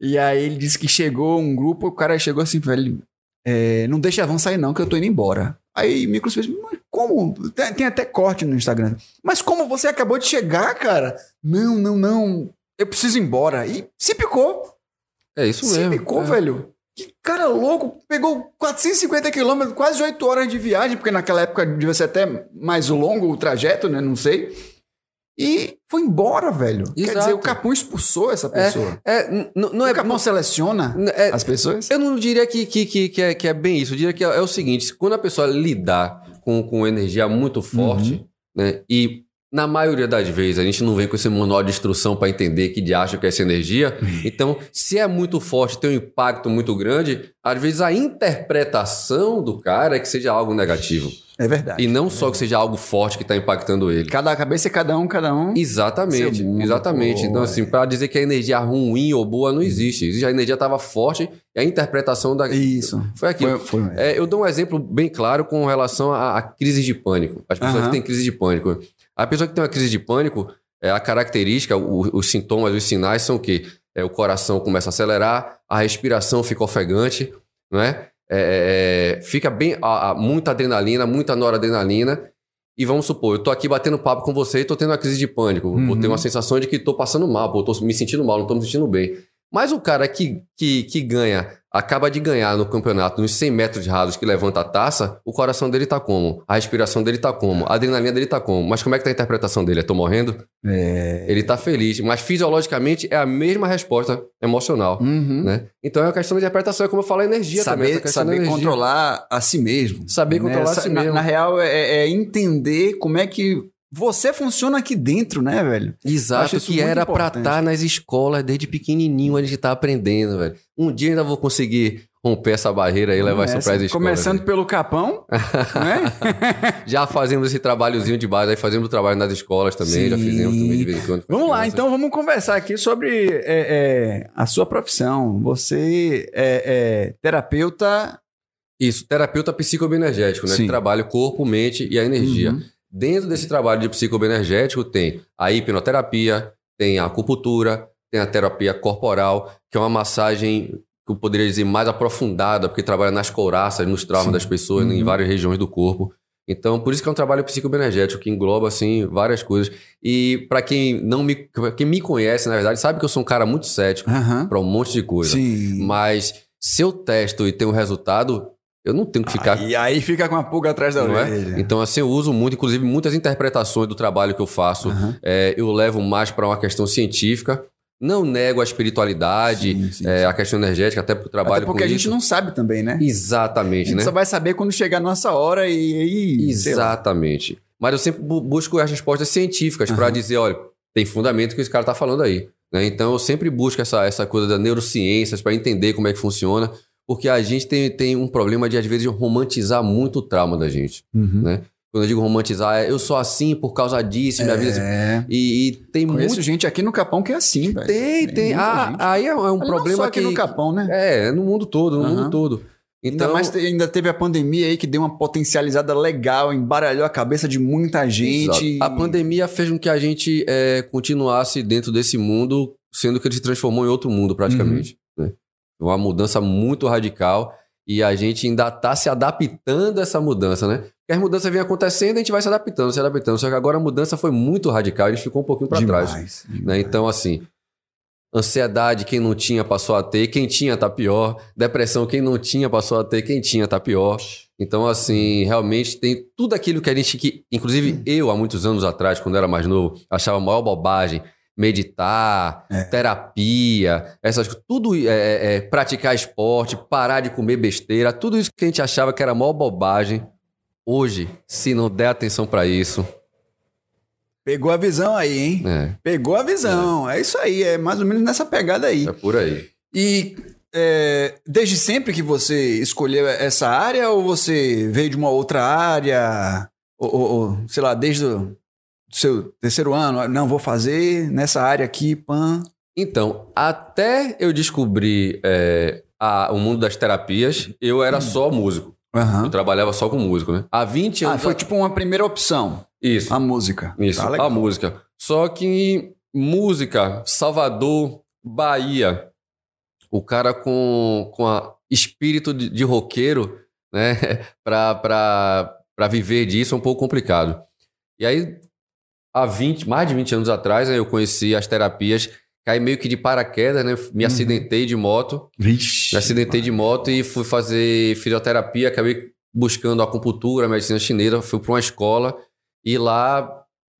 [SPEAKER 1] E aí ele disse que chegou um grupo, o cara chegou assim, velho, é, não deixa a van sair não, que eu tô indo embora. Aí Miklos fez, mas como? Tem, tem até corte no Instagram. Mas como você acabou de chegar, cara? Não, não, não. Eu preciso ir embora. E se picou.
[SPEAKER 2] É isso
[SPEAKER 1] se
[SPEAKER 2] mesmo.
[SPEAKER 1] picou,
[SPEAKER 2] é.
[SPEAKER 1] velho. Que cara louco. Pegou 450 quilômetros, quase 8 horas de viagem, porque naquela época devia ser até mais longo o trajeto, né? Não sei. E foi embora, velho. Quer
[SPEAKER 2] Exato.
[SPEAKER 1] dizer, o Capão expulsou essa pessoa.
[SPEAKER 2] É, n- não
[SPEAKER 1] o
[SPEAKER 2] é...
[SPEAKER 1] Capão seleciona
[SPEAKER 2] n- é-
[SPEAKER 1] as pessoas?
[SPEAKER 2] Eu não diria que, que, que, que, é, que é bem isso. Eu diria que é, é o seguinte: quando a pessoa lidar com, com energia muito forte,
[SPEAKER 1] Uhum.
[SPEAKER 2] né? E na maioria das vezes a gente não vem com esse manual de instrução para entender que de acha que é essa energia. Então, se é muito forte, tem um impacto muito grande, às vezes a interpretação do cara é que seja algo negativo.
[SPEAKER 1] É verdade.
[SPEAKER 2] E não só que seja algo forte que está impactando ele.
[SPEAKER 1] Cada cabeça é cada um, cada um.
[SPEAKER 2] Exatamente,
[SPEAKER 1] mundo,
[SPEAKER 2] exatamente.
[SPEAKER 1] pô,
[SPEAKER 2] então, assim, para dizer que a energia ruim ou boa não existe. Existe a energia estava forte e a interpretação da.
[SPEAKER 1] Isso.
[SPEAKER 2] Foi aquilo.
[SPEAKER 1] Foi, foi.
[SPEAKER 2] É, eu dou um exemplo bem claro com relação à, à crise de pânico. As pessoas que têm crise de pânico. A pessoa que tem uma crise de pânico, é, a característica, o- os sintomas, os sinais são que é, o coração começa a acelerar, a respiração fica ofegante, não é? É, é, fica bem, a- a- muita adrenalina, muita noradrenalina. E vamos supor, eu tô aqui batendo papo com você e tô tendo uma crise de pânico. Vou
[SPEAKER 1] Uhum.
[SPEAKER 2] ter uma sensação de que tô passando mal, pô, tô me sentindo mal, não tô me sentindo bem. Mas o cara que, que, que ganha, acaba de ganhar no campeonato nos 100 metros rasos que levanta a taça, o coração dele tá como? A respiração dele tá como? A adrenalina dele tá como? Mas como é que tá a interpretação dele? É tô morrendo?
[SPEAKER 1] É.
[SPEAKER 2] Ele tá feliz. Mas fisiologicamente é a mesma resposta emocional.
[SPEAKER 1] Uhum.
[SPEAKER 2] Né? Então é uma questão de interpretação, é como eu falo, a energia também. essa
[SPEAKER 1] Saber,
[SPEAKER 2] da
[SPEAKER 1] saber
[SPEAKER 2] energia.
[SPEAKER 1] controlar a si mesmo.
[SPEAKER 2] Saber controlar a si
[SPEAKER 1] na,
[SPEAKER 2] mesmo.
[SPEAKER 1] na real, é, é entender como é que você funciona aqui dentro, né, velho?
[SPEAKER 2] Exato, que era pra
[SPEAKER 1] importante.
[SPEAKER 2] estar nas escolas desde pequenininho, a gente tá aprendendo, velho. Um dia eu ainda vou conseguir romper essa barreira e levar isso para as escolas.
[SPEAKER 1] Começando
[SPEAKER 2] né?
[SPEAKER 1] pelo Capão, né?
[SPEAKER 2] Já fazemos esse trabalhozinho de base, aí fazemos o trabalho nas escolas também, já
[SPEAKER 1] Sim.
[SPEAKER 2] fizemos também de vez em quando.
[SPEAKER 1] Vamos lá, então vamos conversar aqui sobre é, é, a sua profissão. Você é, é terapeuta.
[SPEAKER 2] Isso, terapeuta psicobioenergético, né?
[SPEAKER 1] Sim.
[SPEAKER 2] Que trabalha o corpo, mente e a energia.
[SPEAKER 1] Uhum.
[SPEAKER 2] Dentro desse trabalho de psicobioenergético tem a hipnoterapia, tem a acupuntura, tem a terapia corporal, que é uma massagem que eu poderia dizer mais aprofundada, porque trabalha nas couraças, nos traumas
[SPEAKER 1] Sim.
[SPEAKER 2] das pessoas,
[SPEAKER 1] Uhum.
[SPEAKER 2] em várias regiões do corpo. Então, por isso que é um trabalho psicobioenergético que engloba assim várias coisas. E para quem não me quem me conhece, na verdade, sabe que eu sou um cara muito cético
[SPEAKER 1] Aham.
[SPEAKER 2] para um monte de coisa.
[SPEAKER 1] Sim.
[SPEAKER 2] Mas se eu testo e tenho um resultado, eu não tenho que ficar
[SPEAKER 1] E aí fica com a pulga atrás da
[SPEAKER 2] não é?
[SPEAKER 1] orelha.
[SPEAKER 2] Então, assim, eu uso muito, inclusive, muitas interpretações do trabalho que eu faço.
[SPEAKER 1] Aham.
[SPEAKER 2] É, eu levo mais para uma questão científica. Não nego a espiritualidade,
[SPEAKER 1] Sim, sim,
[SPEAKER 2] é,
[SPEAKER 1] sim.
[SPEAKER 2] a questão energética, até porque eu trabalho
[SPEAKER 1] Até porque a gente
[SPEAKER 2] isso.
[SPEAKER 1] não sabe também, né? A
[SPEAKER 2] Exatamente,
[SPEAKER 1] gente
[SPEAKER 2] né?
[SPEAKER 1] só vai saber quando chegar a nossa hora e lá.
[SPEAKER 2] Exatamente. Mas eu sempre bu- busco as respostas científicas para
[SPEAKER 1] Aham.
[SPEAKER 2] dizer, olha, tem fundamento que esse cara tá falando aí. né? Então eu sempre busco essa, essa coisa das neurociências para entender como é que funciona, porque a gente tem, tem um problema de, às vezes, romantizar muito o trauma da gente.
[SPEAKER 1] Uhum.
[SPEAKER 2] né? Quando eu digo romantizar, é eu sou assim por causa disso, minha vida.
[SPEAKER 1] É.
[SPEAKER 2] E, e tem
[SPEAKER 1] Conheço
[SPEAKER 2] muito.
[SPEAKER 1] gente aqui no Capão que é assim, velho.
[SPEAKER 2] Tem, tem.
[SPEAKER 1] muita
[SPEAKER 2] Ah, aí é um
[SPEAKER 1] Olha, não
[SPEAKER 2] problema
[SPEAKER 1] só aqui
[SPEAKER 2] que.
[SPEAKER 1] no Capão, né?
[SPEAKER 2] É, no mundo todo, no
[SPEAKER 1] Aham.
[SPEAKER 2] mundo todo. Então,
[SPEAKER 1] Ainda mais ainda teve a pandemia aí que deu uma potencializada legal, embaralhou a cabeça de muita gente.
[SPEAKER 2] exato. a pandemia fez com que a gente é, continuasse dentro desse mundo, sendo que ele se transformou em outro mundo praticamente.
[SPEAKER 1] Uhum.
[SPEAKER 2] Uma mudança muito radical e a gente ainda está se adaptando a essa mudança, né? Porque as mudanças vêm acontecendo, a gente vai se adaptando, se adaptando. Só que agora a mudança foi muito radical, a gente ficou um pouquinho para trás.
[SPEAKER 1] Demais,
[SPEAKER 2] né? Então, assim, ansiedade, quem não tinha passou a ter, quem tinha tá pior. Depressão, quem não tinha passou a ter, quem tinha tá pior. Então, assim, realmente tem tudo aquilo que a gente, que, inclusive eu, há muitos anos atrás, quando era mais novo, achava a maior bobagem. Meditar,
[SPEAKER 1] É.
[SPEAKER 2] terapia, essas tudo é, é, é, praticar esporte, parar de comer besteira, tudo isso que a gente achava que era maior bobagem. Hoje, se não der atenção para isso,
[SPEAKER 1] Pegou a visão aí, hein?
[SPEAKER 2] é,
[SPEAKER 1] Pegou a visão. É. isso aí, é mais ou menos nessa pegada aí.
[SPEAKER 2] é por aí.
[SPEAKER 1] E é, desde sempre que você escolheu essa área ou você veio de uma outra área? Ou, ou- ou, sei lá, desde o seu terceiro ano? Não, vou fazer nessa área aqui, pan.
[SPEAKER 2] Então, até eu descobrir é, a- o mundo das terapias, eu era só músico. Eu
[SPEAKER 1] Aham.
[SPEAKER 2] trabalhava só com músico, né? Há 20
[SPEAKER 1] Ah,
[SPEAKER 2] anos.
[SPEAKER 1] foi tipo uma primeira opção,
[SPEAKER 2] Isso.
[SPEAKER 1] a música.
[SPEAKER 2] Isso,
[SPEAKER 1] Tá
[SPEAKER 2] a música. Só que música, Salvador, Bahia, o cara com, com a espírito de, de roqueiro, né, pra, pra, pra viver disso é um pouco complicado. E aí, há 20, mais de 20 anos atrás, né, eu conheci as terapias, caí meio que de paraquedas, né, me
[SPEAKER 1] Uhum.
[SPEAKER 2] acidentei de moto,
[SPEAKER 1] Vixe.
[SPEAKER 2] me acidentei de moto e fui fazer fisioterapia, acabei buscando acupuntura, medicina chinesa, fui para uma escola e lá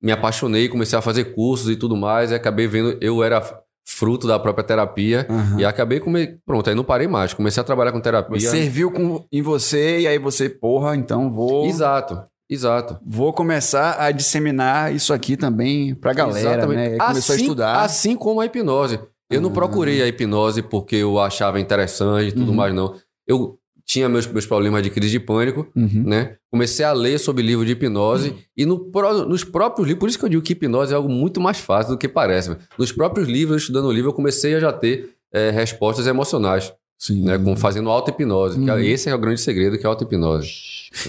[SPEAKER 2] me apaixonei, comecei a fazer cursos e tudo mais, e acabei vendo, eu era fruto da própria terapia
[SPEAKER 1] Aham.
[SPEAKER 2] e acabei, come... pronto, aí não parei mais, comecei a trabalhar com terapia.
[SPEAKER 1] Serviu com, em você e aí você, porra, então vou.
[SPEAKER 2] Exato, exato.
[SPEAKER 1] Vou começar a disseminar isso aqui também pra galera,
[SPEAKER 2] Exatamente.
[SPEAKER 1] né? Começou
[SPEAKER 2] assim,
[SPEAKER 1] a estudar.
[SPEAKER 2] Assim como a hipnose. Eu não
[SPEAKER 1] Ah.
[SPEAKER 2] procurei a hipnose porque eu achava interessante e tudo
[SPEAKER 1] Uhum.
[SPEAKER 2] mais, não. Eu tinha meus, meus problemas de crise de pânico,
[SPEAKER 1] Uhum.
[SPEAKER 2] né? Comecei a ler sobre livro de hipnose e no nos próprios livros, por isso que eu digo que hipnose é algo muito mais fácil do que parece. Nos próprios livros, estudando o livro, eu comecei a já ter eh, respostas emocionais,
[SPEAKER 1] Sim.
[SPEAKER 2] né? Com, fazendo auto-hipnose.
[SPEAKER 1] Uhum.
[SPEAKER 2] Esse é o grande segredo, que é auto-hipnose.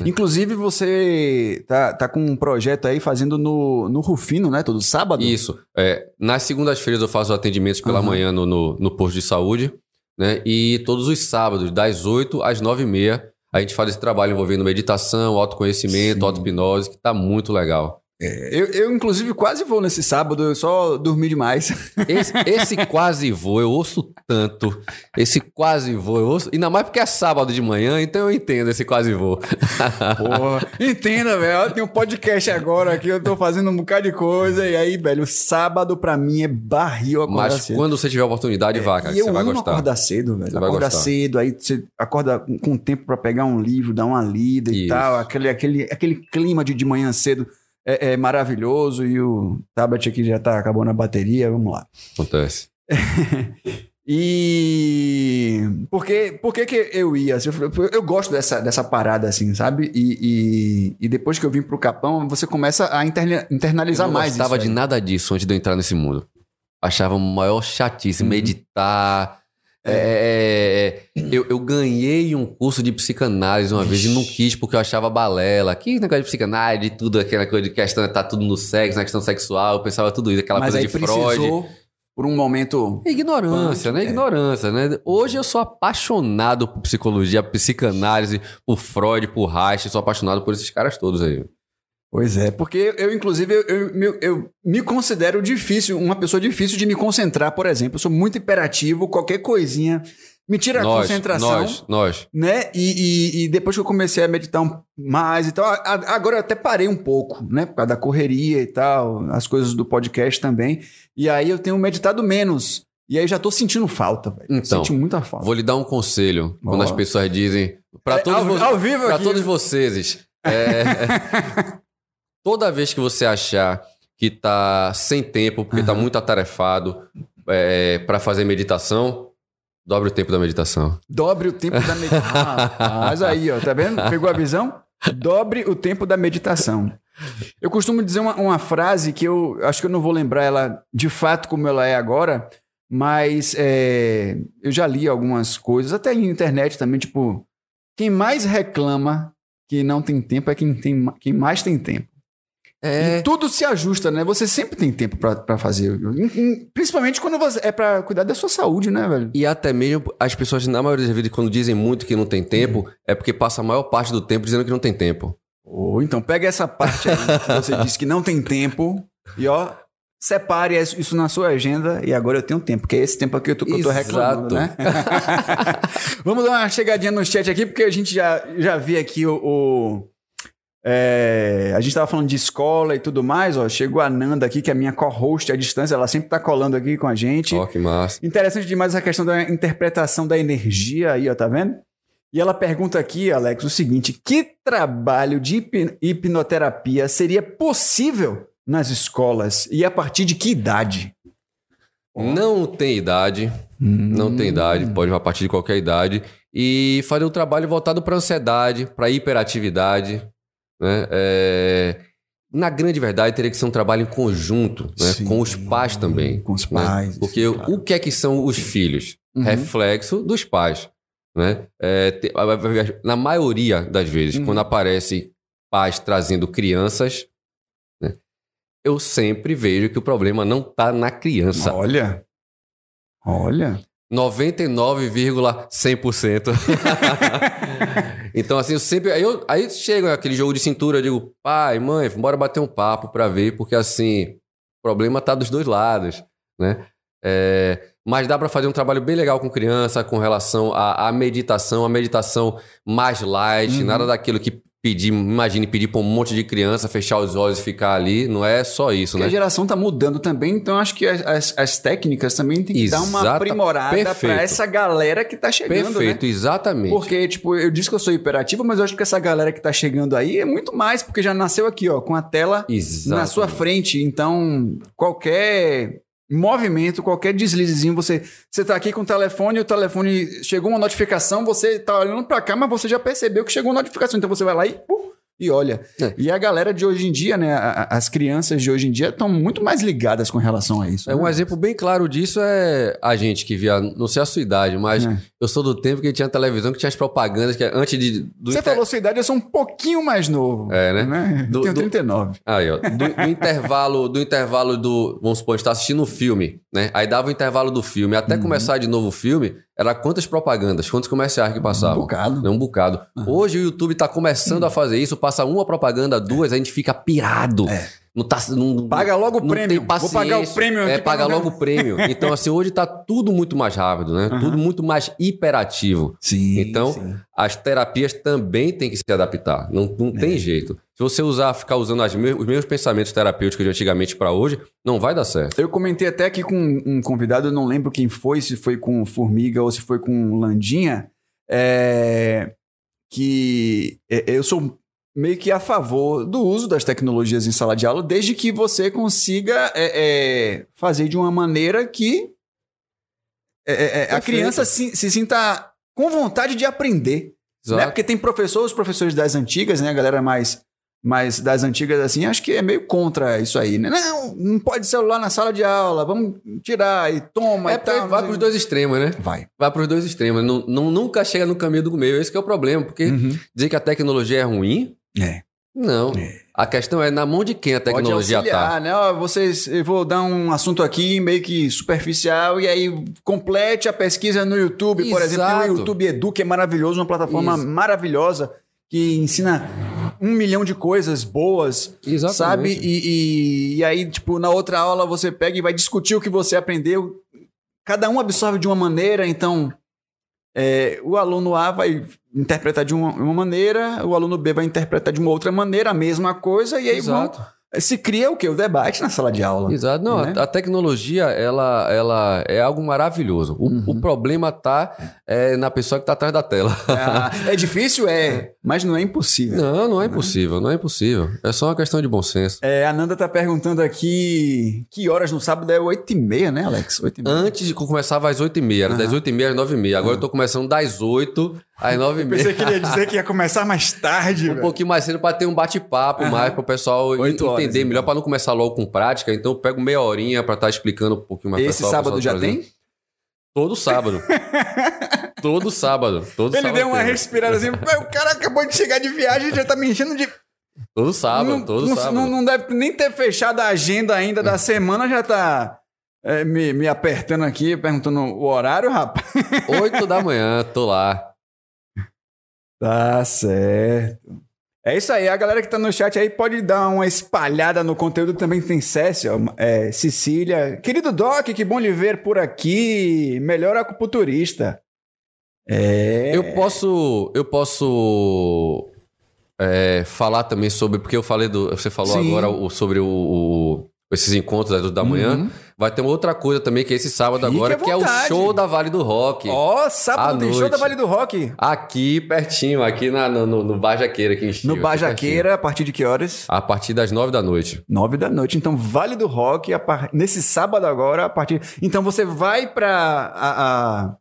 [SPEAKER 1] Inclusive, você tá, tá com um projeto aí fazendo no, no Rufino, né? Todo sábado?
[SPEAKER 2] Isso. É, nas segundas-feiras eu faço atendimentos pela
[SPEAKER 1] Aham.
[SPEAKER 2] manhã no, no, no posto de saúde, né? E todos os sábados, das 8 às 9 e meia, a gente faz esse trabalho envolvendo meditação, autoconhecimento, auto-hipnose, que tá muito legal.
[SPEAKER 1] Eu, eu, inclusive, quase vou nesse sábado, eu só dormi demais.
[SPEAKER 2] Esse, esse quase voo, eu ouço tanto. Esse quase voo, eu ouço. Ainda mais porque é sábado de manhã, então eu entendo esse quase voo.
[SPEAKER 1] Porra. Entenda, velho. Tem um podcast agora aqui, eu tô fazendo um bocado de coisa. E aí, velho, sábado pra mim é barril acordar
[SPEAKER 2] Mas
[SPEAKER 1] cedo.
[SPEAKER 2] quando você tiver oportunidade, vá, cara,
[SPEAKER 1] e
[SPEAKER 2] você vai gostar.
[SPEAKER 1] acordar cedo, velho.
[SPEAKER 2] Você vai
[SPEAKER 1] Acordar
[SPEAKER 2] gostar.
[SPEAKER 1] cedo, aí você acorda com tempo pra pegar um livro, dar uma lida e
[SPEAKER 2] Isso.
[SPEAKER 1] tal. Aquele, aquele, aquele clima de, de manhã cedo é, é maravilhoso. E o tablet aqui já tá acabando a bateria. Vamos lá.
[SPEAKER 2] Acontece.
[SPEAKER 1] E por que, por que, que eu ia? Assim, Eu, eu gosto dessa, dessa parada, assim, sabe? E, e, e depois que eu vim pro Capão, você começa a interna- internalizar
[SPEAKER 2] eu não
[SPEAKER 1] mais
[SPEAKER 2] gostava
[SPEAKER 1] isso.
[SPEAKER 2] de
[SPEAKER 1] aí.
[SPEAKER 2] nada disso antes de eu entrar nesse mundo. Achava o maior chatice,
[SPEAKER 1] Uhum.
[SPEAKER 2] meditar. É, é, é, eu, eu ganhei um curso de psicanálise uma vez e não quis porque eu achava balela. Que negócio de psicanálise, de tudo, aquela coisa de questão, tá tudo no sexo, na questão sexual, eu pensava tudo isso, aquela
[SPEAKER 1] Mas
[SPEAKER 2] coisa de Freud.
[SPEAKER 1] por um momento...
[SPEAKER 2] É ignorância, né?
[SPEAKER 1] É.
[SPEAKER 2] Ignorância, né? Hoje eu sou apaixonado por psicologia, psicanálise, por Freud, por Reich, sou apaixonado por esses caras todos aí.
[SPEAKER 1] Pois é, porque eu, inclusive, eu, eu, eu- me considero difícil, uma pessoa difícil de me concentrar, por exemplo. Eu sou muito hiperativo, qualquer coisinha me tira a
[SPEAKER 2] nós,
[SPEAKER 1] concentração.
[SPEAKER 2] nós, nós.
[SPEAKER 1] né? E, e- e depois que eu comecei a meditar mais e tal, a- a- agora eu até parei um pouco, né? Por causa da correria e tal, as coisas do podcast também. E aí eu tenho meditado menos. E aí já tô sentindo falta, velho.
[SPEAKER 2] Então,
[SPEAKER 1] Senti muita falta.
[SPEAKER 2] Vou lhe dar um conselho quando as pessoas dizem. Para
[SPEAKER 1] É,
[SPEAKER 2] todos,
[SPEAKER 1] ao,
[SPEAKER 2] vo-
[SPEAKER 1] ao vivo
[SPEAKER 2] pra
[SPEAKER 1] aqui.
[SPEAKER 2] todos vocês. é, toda vez que você achar que tá sem tempo, porque tá
[SPEAKER 1] Aham.
[SPEAKER 2] muito atarefado é, para fazer meditação, dobre o tempo da meditação.
[SPEAKER 1] Dobre o tempo da meditação. Mas aí, ó, tá vendo? Pegou a visão? Dobre o tempo da meditação. Eu costumo dizer uma, uma frase que eu acho que eu não vou lembrar ela de fato como ela é agora, mas é, eu já li algumas coisas, até em internet também, tipo, quem mais reclama que não tem tempo é quem, tem, quem mais tem tempo.
[SPEAKER 2] É.
[SPEAKER 1] E tudo se ajusta, né? Você sempre tem tempo pra pra fazer. Principalmente quando você é pra cuidar da sua saúde, né, velho?
[SPEAKER 2] E até mesmo as pessoas, na maioria das vezes, quando dizem muito que não tem tempo, é porque passa a maior parte do tempo dizendo que não tem tempo.
[SPEAKER 1] Ou então pega essa parte aí que você disse que não tem tempo e ó, separe isso na sua agenda e agora eu tenho tempo, porque é esse tempo aqui que eu tô, que eu tô reclamando, né? Vamos dar uma chegadinha no chat aqui, porque a gente já, já viu aqui o... o- é, a gente tava falando de escola e tudo mais, ó. Chegou a Nanda aqui, que é a minha co-host à distância, ela sempre tá colando aqui com a gente.
[SPEAKER 2] Ó, que massa.
[SPEAKER 1] Interessante demais essa questão da interpretação da energia aí, ó, tá vendo? E ela pergunta aqui, Alex, o seguinte: que trabalho de hip- hipnoterapia seria possível nas escolas e a partir de que idade?
[SPEAKER 2] Não tem idade, não tem idade, pode a partir de qualquer idade. E fazer um trabalho voltado para ansiedade, para hiperatividade. Né? É, Na grande verdade, teria que ser um trabalho em conjunto, né?
[SPEAKER 1] Sim.
[SPEAKER 2] com os pais também.
[SPEAKER 1] Com os
[SPEAKER 2] né?
[SPEAKER 1] pais.
[SPEAKER 2] Porque
[SPEAKER 1] claro.
[SPEAKER 2] o que é que são os filhos?
[SPEAKER 1] Uhum.
[SPEAKER 2] Reflexo dos pais. Né? É, te- na maioria das vezes,
[SPEAKER 1] Uhum.
[SPEAKER 2] quando aparece pais trazendo crianças, né? eu sempre vejo que o problema não está na criança.
[SPEAKER 1] Olha. Olha.
[SPEAKER 2] 99,100%. então, assim, eu sempre. Aí, eu, aí chega aquele jogo de cintura, eu digo, pai, mãe, bora bater um papo pra ver, porque assim, o problema tá dos dois lados, né? É, mas dá pra fazer um trabalho bem legal com criança, com relação à, à meditação, a meditação mais light,
[SPEAKER 1] Uhum.
[SPEAKER 2] nada daquilo que pedir, imagine pedir pra um monte de criança fechar os olhos e ficar ali, não é só isso,
[SPEAKER 1] Porque
[SPEAKER 2] né?
[SPEAKER 1] a geração tá mudando também, então acho que as, as- as técnicas também tem que dar uma
[SPEAKER 2] Exata-
[SPEAKER 1] aprimorada pra essa galera que tá chegando,
[SPEAKER 2] Perfeito,
[SPEAKER 1] né?
[SPEAKER 2] exatamente.
[SPEAKER 1] Porque, tipo, eu disse que eu sou hiperativo, mas eu acho que essa galera que tá chegando aí é muito mais, porque já nasceu aqui, ó, com a tela na sua
[SPEAKER 2] Exatamente.
[SPEAKER 1] frente. Então, qualquer movimento, qualquer deslizezinho, você, você tá aqui com o telefone, o telefone chegou uma notificação, você tá olhando pra cá, mas você já percebeu que chegou uma notificação. Então você vai lá e, uh, e olha.
[SPEAKER 2] É.
[SPEAKER 1] E a galera de hoje em dia, né, as crianças de hoje em dia estão muito mais ligadas com relação a isso.
[SPEAKER 2] É, um
[SPEAKER 1] né?
[SPEAKER 2] exemplo bem claro disso é a gente que via, não sei a sua idade, mas
[SPEAKER 1] É.
[SPEAKER 2] eu sou do tempo que tinha televisão que tinha as propagandas que antes de
[SPEAKER 1] Você
[SPEAKER 2] inter-
[SPEAKER 1] falou sua idade, eu sou um pouquinho mais novo.
[SPEAKER 2] É, né?
[SPEAKER 1] Eu
[SPEAKER 2] Do-
[SPEAKER 1] tenho
[SPEAKER 2] do-
[SPEAKER 1] 39.
[SPEAKER 2] Aí, ó, do, do intervalo, do intervalo do, vamos supor, a gente tá assistindo um filme, né? Aí dava o intervalo do filme, até
[SPEAKER 1] Uhum.
[SPEAKER 2] começar de novo o filme, era quantas propagandas, quantos comerciais que
[SPEAKER 1] Um
[SPEAKER 2] passavam?
[SPEAKER 1] bocado.
[SPEAKER 2] É um bocado. Hoje o YouTube tá começando a fazer isso, passa uma propaganda, duas, a gente fica pirado.
[SPEAKER 1] É.
[SPEAKER 2] Não tá, não,
[SPEAKER 1] Paga logo o prêmio. Vou pagar o prêmio aqui
[SPEAKER 2] É, paga logo o prêmio. Então, assim, hoje tá tudo muito mais rápido, né?
[SPEAKER 1] Aham.
[SPEAKER 2] Tudo muito mais hiperativo.
[SPEAKER 1] Sim.
[SPEAKER 2] Então,
[SPEAKER 1] sim.
[SPEAKER 2] as terapias também têm que se adaptar. Não, não
[SPEAKER 1] É.
[SPEAKER 2] tem jeito. Se você usar, ficar usando as os mesmos pensamentos terapêuticos de antigamente para hoje, não vai dar certo.
[SPEAKER 1] Eu comentei até aqui com um convidado, eu não lembro quem foi, se foi com Formiga ou se foi com Landinha, é, que é, eu sou meio que a favor do uso das tecnologias em sala de aula, desde que você consiga é, é, fazer de uma maneira que é, é, é, a criança se, se sinta com vontade de aprender. Né? Porque tem professores, professores das antigas, né? A galera mais, mais das antigas, assim, acho que é meio contra isso aí, né? Não, não pode celular na sala de aula, vamos tirar e toma
[SPEAKER 2] É,
[SPEAKER 1] e tal.
[SPEAKER 2] vai para os dois extremos, né?
[SPEAKER 1] Vai.
[SPEAKER 2] Vai para os dois extremos. Não, não- nunca chega no caminho do meio. Esse que é o problema. Porque
[SPEAKER 1] Uhum.
[SPEAKER 2] dizer que a tecnologia é ruim,
[SPEAKER 1] É.
[SPEAKER 2] não.
[SPEAKER 1] É.
[SPEAKER 2] A questão é na mão de quem a
[SPEAKER 1] Pode
[SPEAKER 2] tecnologia
[SPEAKER 1] auxiliar,
[SPEAKER 2] tá.
[SPEAKER 1] né? Ó, vocês, eu vou dar um assunto aqui meio que superficial e aí complete a pesquisa no YouTube, por exemplo. Tem
[SPEAKER 2] Exato.
[SPEAKER 1] o YouTube Edu, que é maravilhoso, uma plataforma
[SPEAKER 2] Isso.
[SPEAKER 1] maravilhosa que ensina um milhão de coisas boas,
[SPEAKER 2] Exatamente.
[SPEAKER 1] sabe? E, e, e aí, tipo, na outra aula você pega e vai discutir o que você aprendeu. Cada um absorve de uma maneira, então é, o aluno A vai interpretar de uma, uma maneira, o aluno B vai interpretar de uma outra maneira, a mesma coisa, e aí vão-
[SPEAKER 2] Exato.
[SPEAKER 1] Se cria o quê? O debate na sala de aula.
[SPEAKER 2] Exato. Não,
[SPEAKER 1] Né?
[SPEAKER 2] a, a tecnologia, ela, ela é algo maravilhoso. O,
[SPEAKER 1] Uhum.
[SPEAKER 2] o problema tá é, na pessoa que tá atrás da tela.
[SPEAKER 1] Ah, é difícil? É, mas não é impossível.
[SPEAKER 2] Não, não é impossível, não é impossível. É só uma questão de bom senso.
[SPEAKER 1] É, a Nanda tá perguntando aqui que horas no sábado é 8 e meia, né, Alex? 8 e meia.
[SPEAKER 2] Antes de começava às 8h30, era das 8h30 às 9h30. Agora eu tô começando das 8 às 9h30.
[SPEAKER 1] Pensei que ele ia dizer que ia começar mais tarde.
[SPEAKER 2] Um
[SPEAKER 1] velho.
[SPEAKER 2] pouquinho mais cedo pra ter um bate-papo
[SPEAKER 1] Aham.
[SPEAKER 2] mais pro pessoal
[SPEAKER 1] Oito
[SPEAKER 2] entender
[SPEAKER 1] horas, então.
[SPEAKER 2] melhor, pra não começar logo com prática. Então eu pego meia horinha pra estar explicando um pouquinho mais
[SPEAKER 1] Esse
[SPEAKER 2] pessoal,
[SPEAKER 1] sábado
[SPEAKER 2] pessoal
[SPEAKER 1] já
[SPEAKER 2] tá
[SPEAKER 1] tem?
[SPEAKER 2] Todo sábado. todo sábado. Todo
[SPEAKER 1] Ele
[SPEAKER 2] sábado
[SPEAKER 1] deu uma respirada assim, "Pô, o cara acabou de chegar de viagem e já tá me enchendo de...
[SPEAKER 2] Todo sábado,
[SPEAKER 1] não,
[SPEAKER 2] todo
[SPEAKER 1] não,
[SPEAKER 2] sábado.
[SPEAKER 1] não- não deve nem ter fechado a agenda ainda da semana, já tá é, me, me apertando aqui, perguntando o horário, rapaz.
[SPEAKER 2] 8 da manhã, tô lá.
[SPEAKER 1] Tá certo. É isso aí, a galera que tá no chat aí pode dar uma espalhada no conteúdo também tem Cécia, é, Cecília. Querido Doc, que bom lhe ver por aqui. Melhor acupunturista. É.
[SPEAKER 2] Eu posso. Eu posso. é, falar também sobre. Porque eu falei do. Você falou
[SPEAKER 1] Sim.
[SPEAKER 2] agora o- sobre o, o, esses encontros às duas da manhã.
[SPEAKER 1] Uhum.
[SPEAKER 2] Vai ter uma outra coisa também, que é esse sábado
[SPEAKER 1] Fique
[SPEAKER 2] agora, que é o show da Vale do Rock.
[SPEAKER 1] Ó,
[SPEAKER 2] À
[SPEAKER 1] sábado tem show
[SPEAKER 2] noite.
[SPEAKER 1] da Vale do Rock.
[SPEAKER 2] Aqui pertinho, aqui na, no, no, no Bar Jaqueira, aqui em Estiva,
[SPEAKER 1] No Bajaqueira, a partir de que horas?
[SPEAKER 2] A partir das nove da noite.
[SPEAKER 1] Nove da noite. Então, Vale do Rock, par- nesse sábado agora, a partir. Então, você vai pra a- a-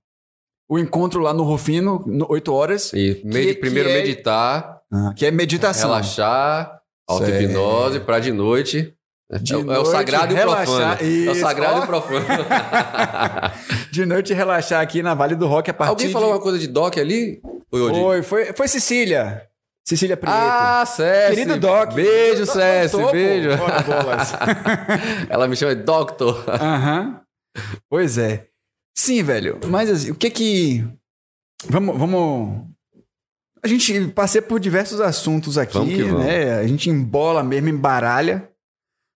[SPEAKER 1] o encontro lá no Rufino, no, 8 horas,
[SPEAKER 2] E
[SPEAKER 1] que
[SPEAKER 2] primeiro
[SPEAKER 1] é-
[SPEAKER 2] meditar,
[SPEAKER 1] ah, que é meditação.
[SPEAKER 2] relaxar, auto-hipnose, pra de noite.
[SPEAKER 1] De
[SPEAKER 2] é, o- é o
[SPEAKER 1] noite,
[SPEAKER 2] sagrado e o
[SPEAKER 1] relaxar.
[SPEAKER 2] profano. É o
[SPEAKER 1] Isso,
[SPEAKER 2] sagrado e o profano.
[SPEAKER 1] De noite relaxar aqui na Vale do Rock a partir
[SPEAKER 2] Alguém falou
[SPEAKER 1] de...
[SPEAKER 2] uma coisa de Doc ali? Foi?
[SPEAKER 1] Foi, foi, Cecília. Cecília Prieto.
[SPEAKER 2] Ah, César.
[SPEAKER 1] Querido Doc.
[SPEAKER 2] Beijo, César. Beijo. Ela me chama de Doctor.
[SPEAKER 1] Aham. Pois é. Sim, velho. Mas assim, o que que. Vamos. vamos... A gente passei por diversos assuntos aqui,
[SPEAKER 2] Vamos que vamos.
[SPEAKER 1] né? A gente embola mesmo, embaralha.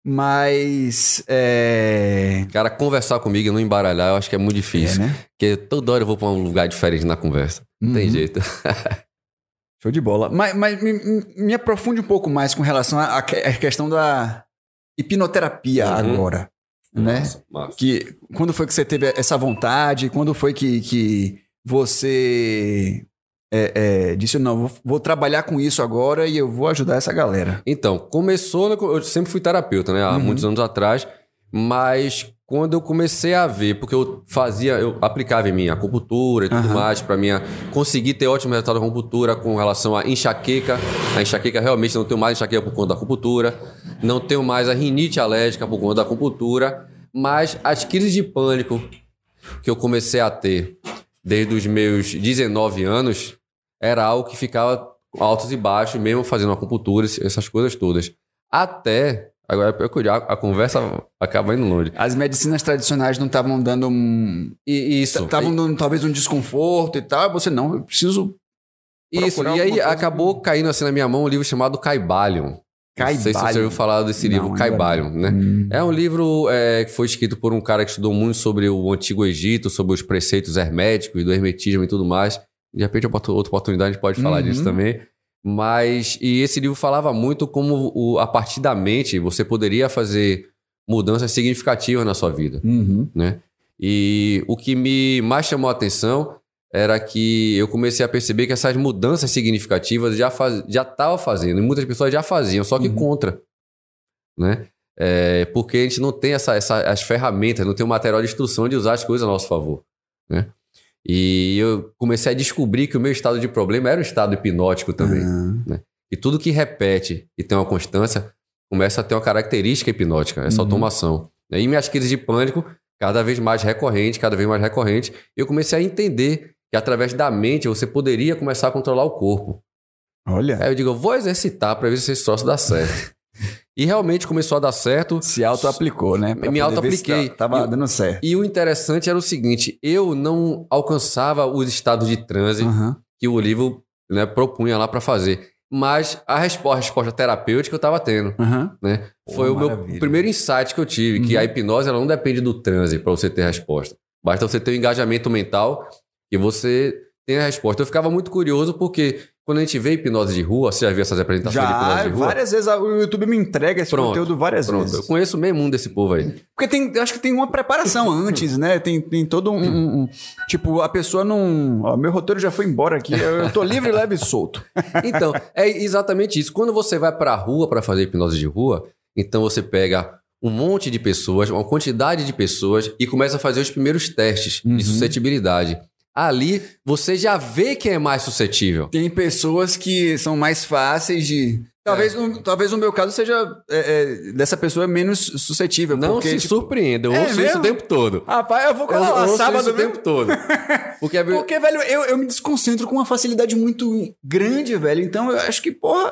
[SPEAKER 1] Mas. É.
[SPEAKER 2] Cara, conversar comigo e não embaralhar, eu acho que é muito
[SPEAKER 1] É,
[SPEAKER 2] difícil.
[SPEAKER 1] né?
[SPEAKER 2] Porque toda hora eu vou pra um lugar diferente na conversa. Não tem
[SPEAKER 1] Uhum.
[SPEAKER 2] jeito.
[SPEAKER 1] Show de bola. Mas, mas me, me- aprofunde um pouco mais com relação à questão da hipnoterapia
[SPEAKER 2] Uhum.
[SPEAKER 1] agora. Né?
[SPEAKER 2] Massa, massa.
[SPEAKER 1] Que, quando foi que você teve essa vontade? Quando foi que, que você é, é, disse, não, vou, vou trabalhar com isso agora e eu vou ajudar essa galera?
[SPEAKER 2] Então, começou. Eu sempre fui terapeuta, né? Há
[SPEAKER 1] Uhum.
[SPEAKER 2] muitos anos atrás. Mas quando eu comecei a ver, porque eu fazia, eu aplicava em mim acupuntura e tudo
[SPEAKER 1] Aham.
[SPEAKER 2] mais, pra minha conseguir ter ótimo resultado com a acupuntura com relação à enxaqueca. A enxaqueca realmente não tenho mais enxaqueca por conta da acupuntura. Não tenho mais a rinite alérgica por conta da acupuntura. Mas as crises de pânico que eu comecei a ter desde os meus 19 anos era algo que ficava altos e baixos, mesmo fazendo acupuntura, essas coisas todas. Até. Agora, é que a, a conversa acaba indo longe.
[SPEAKER 1] As medicinas tradicionais não estavam dando um.
[SPEAKER 2] E isso.
[SPEAKER 1] Estavam dando talvez um desconforto e tal. Você não, eu preciso.
[SPEAKER 2] Isso, e aí acabou caindo assim na minha mão um livro chamado Caibalion. Não sei se você ouviu falar desse livro,
[SPEAKER 1] Não,
[SPEAKER 2] Caibalion, né?
[SPEAKER 1] Hum.
[SPEAKER 2] É um livro é, que foi escrito por um cara que estudou muito sobre o Antigo Egito, sobre os preceitos herméticos, do hermetismo e tudo mais. De repente, outra oportunidade, pode falar
[SPEAKER 1] Uhum.
[SPEAKER 2] disso também. Mas, e esse livro falava muito como o- a partir da mente você poderia fazer mudanças significativas na sua vida
[SPEAKER 1] Uhum.
[SPEAKER 2] né? E o que me mais chamou a atenção era que eu comecei a perceber que essas mudanças significativas já faz, já estava fazendo, e muitas pessoas já faziam, só que
[SPEAKER 1] Uhum.
[SPEAKER 2] contra, né? É, porque a gente não tem essa, essa- as ferramentas, não tem o material de instrução de usar as coisas a nosso favor, né? E eu comecei a descobrir que o meu estado de problema era um estado hipnótico também.
[SPEAKER 1] Ah.
[SPEAKER 2] E tudo que repete e tem uma constância começa a ter uma característica hipnótica, essa
[SPEAKER 1] Uhum.
[SPEAKER 2] automação. E minhas crises de pânico, cada vez mais recorrente, cada vez mais recorrente, eu comecei a entender que através da mente você poderia começar a controlar o corpo.
[SPEAKER 1] Olha.
[SPEAKER 2] Aí eu digo, eu vou exercitar para ver se esse troço dá certo. e realmente começou a dar certo.
[SPEAKER 1] Se auto-aplicou, né? Pra
[SPEAKER 2] Me auto-apliquei.
[SPEAKER 1] tá- Tava
[SPEAKER 2] E-
[SPEAKER 1] dando certo.
[SPEAKER 2] E o interessante era o seguinte, eu não alcançava os estados de transe
[SPEAKER 1] Aham.
[SPEAKER 2] que o livro né, propunha lá para fazer. Mas a resposta, a resposta terapêutica eu estava tendo.
[SPEAKER 1] Aham.
[SPEAKER 2] Né? Foi o meu
[SPEAKER 1] maravilha.
[SPEAKER 2] primeiro insight que eu tive, que
[SPEAKER 1] Uhum.
[SPEAKER 2] a hipnose ela não depende do transe para você ter a resposta. Basta você ter um engajamento mental e você tem a resposta. Eu ficava muito curioso porque quando a gente vê hipnose de rua, você já viu essas apresentações de hipnose
[SPEAKER 1] Já,
[SPEAKER 2] de rua?
[SPEAKER 1] várias vezes o YouTube me entrega esse
[SPEAKER 2] Pronto,
[SPEAKER 1] conteúdo várias
[SPEAKER 2] Pronto, eu
[SPEAKER 1] vezes.
[SPEAKER 2] conheço meio mundo desse povo aí.
[SPEAKER 1] Porque tem, eu acho que tem uma preparação antes, né? Tem, tem todo um, um- um- Tipo, a pessoa não. Ó, meu roteiro já foi embora aqui. Eu, eu tô livre, leve e solto.
[SPEAKER 2] Então, é exatamente isso. Quando você vai para a rua para fazer hipnose de rua, então você pega um monte de pessoas, uma quantidade de pessoas e começa a fazer os primeiros testes
[SPEAKER 1] Uhum.
[SPEAKER 2] de suscetibilidade. Ali você já vê quem é mais suscetível.
[SPEAKER 1] Tem pessoas que são mais fáceis de. Talvez,
[SPEAKER 2] É.
[SPEAKER 1] um- talvez o meu caso seja é, é, dessa pessoa menos suscetível.
[SPEAKER 2] Não
[SPEAKER 1] porque,
[SPEAKER 2] se
[SPEAKER 1] tipo,
[SPEAKER 2] surpreenda, eu
[SPEAKER 1] É
[SPEAKER 2] ouço isso
[SPEAKER 1] mesmo?
[SPEAKER 2] o tempo todo.
[SPEAKER 1] Rapaz, eu vou
[SPEAKER 2] Eu
[SPEAKER 1] colar lá
[SPEAKER 2] ouço
[SPEAKER 1] sábado
[SPEAKER 2] isso o tempo todo. Porque, é
[SPEAKER 1] Porque, velho, eu, eu me desconcentro com uma facilidade muito grande, velho. Então eu acho que, porra.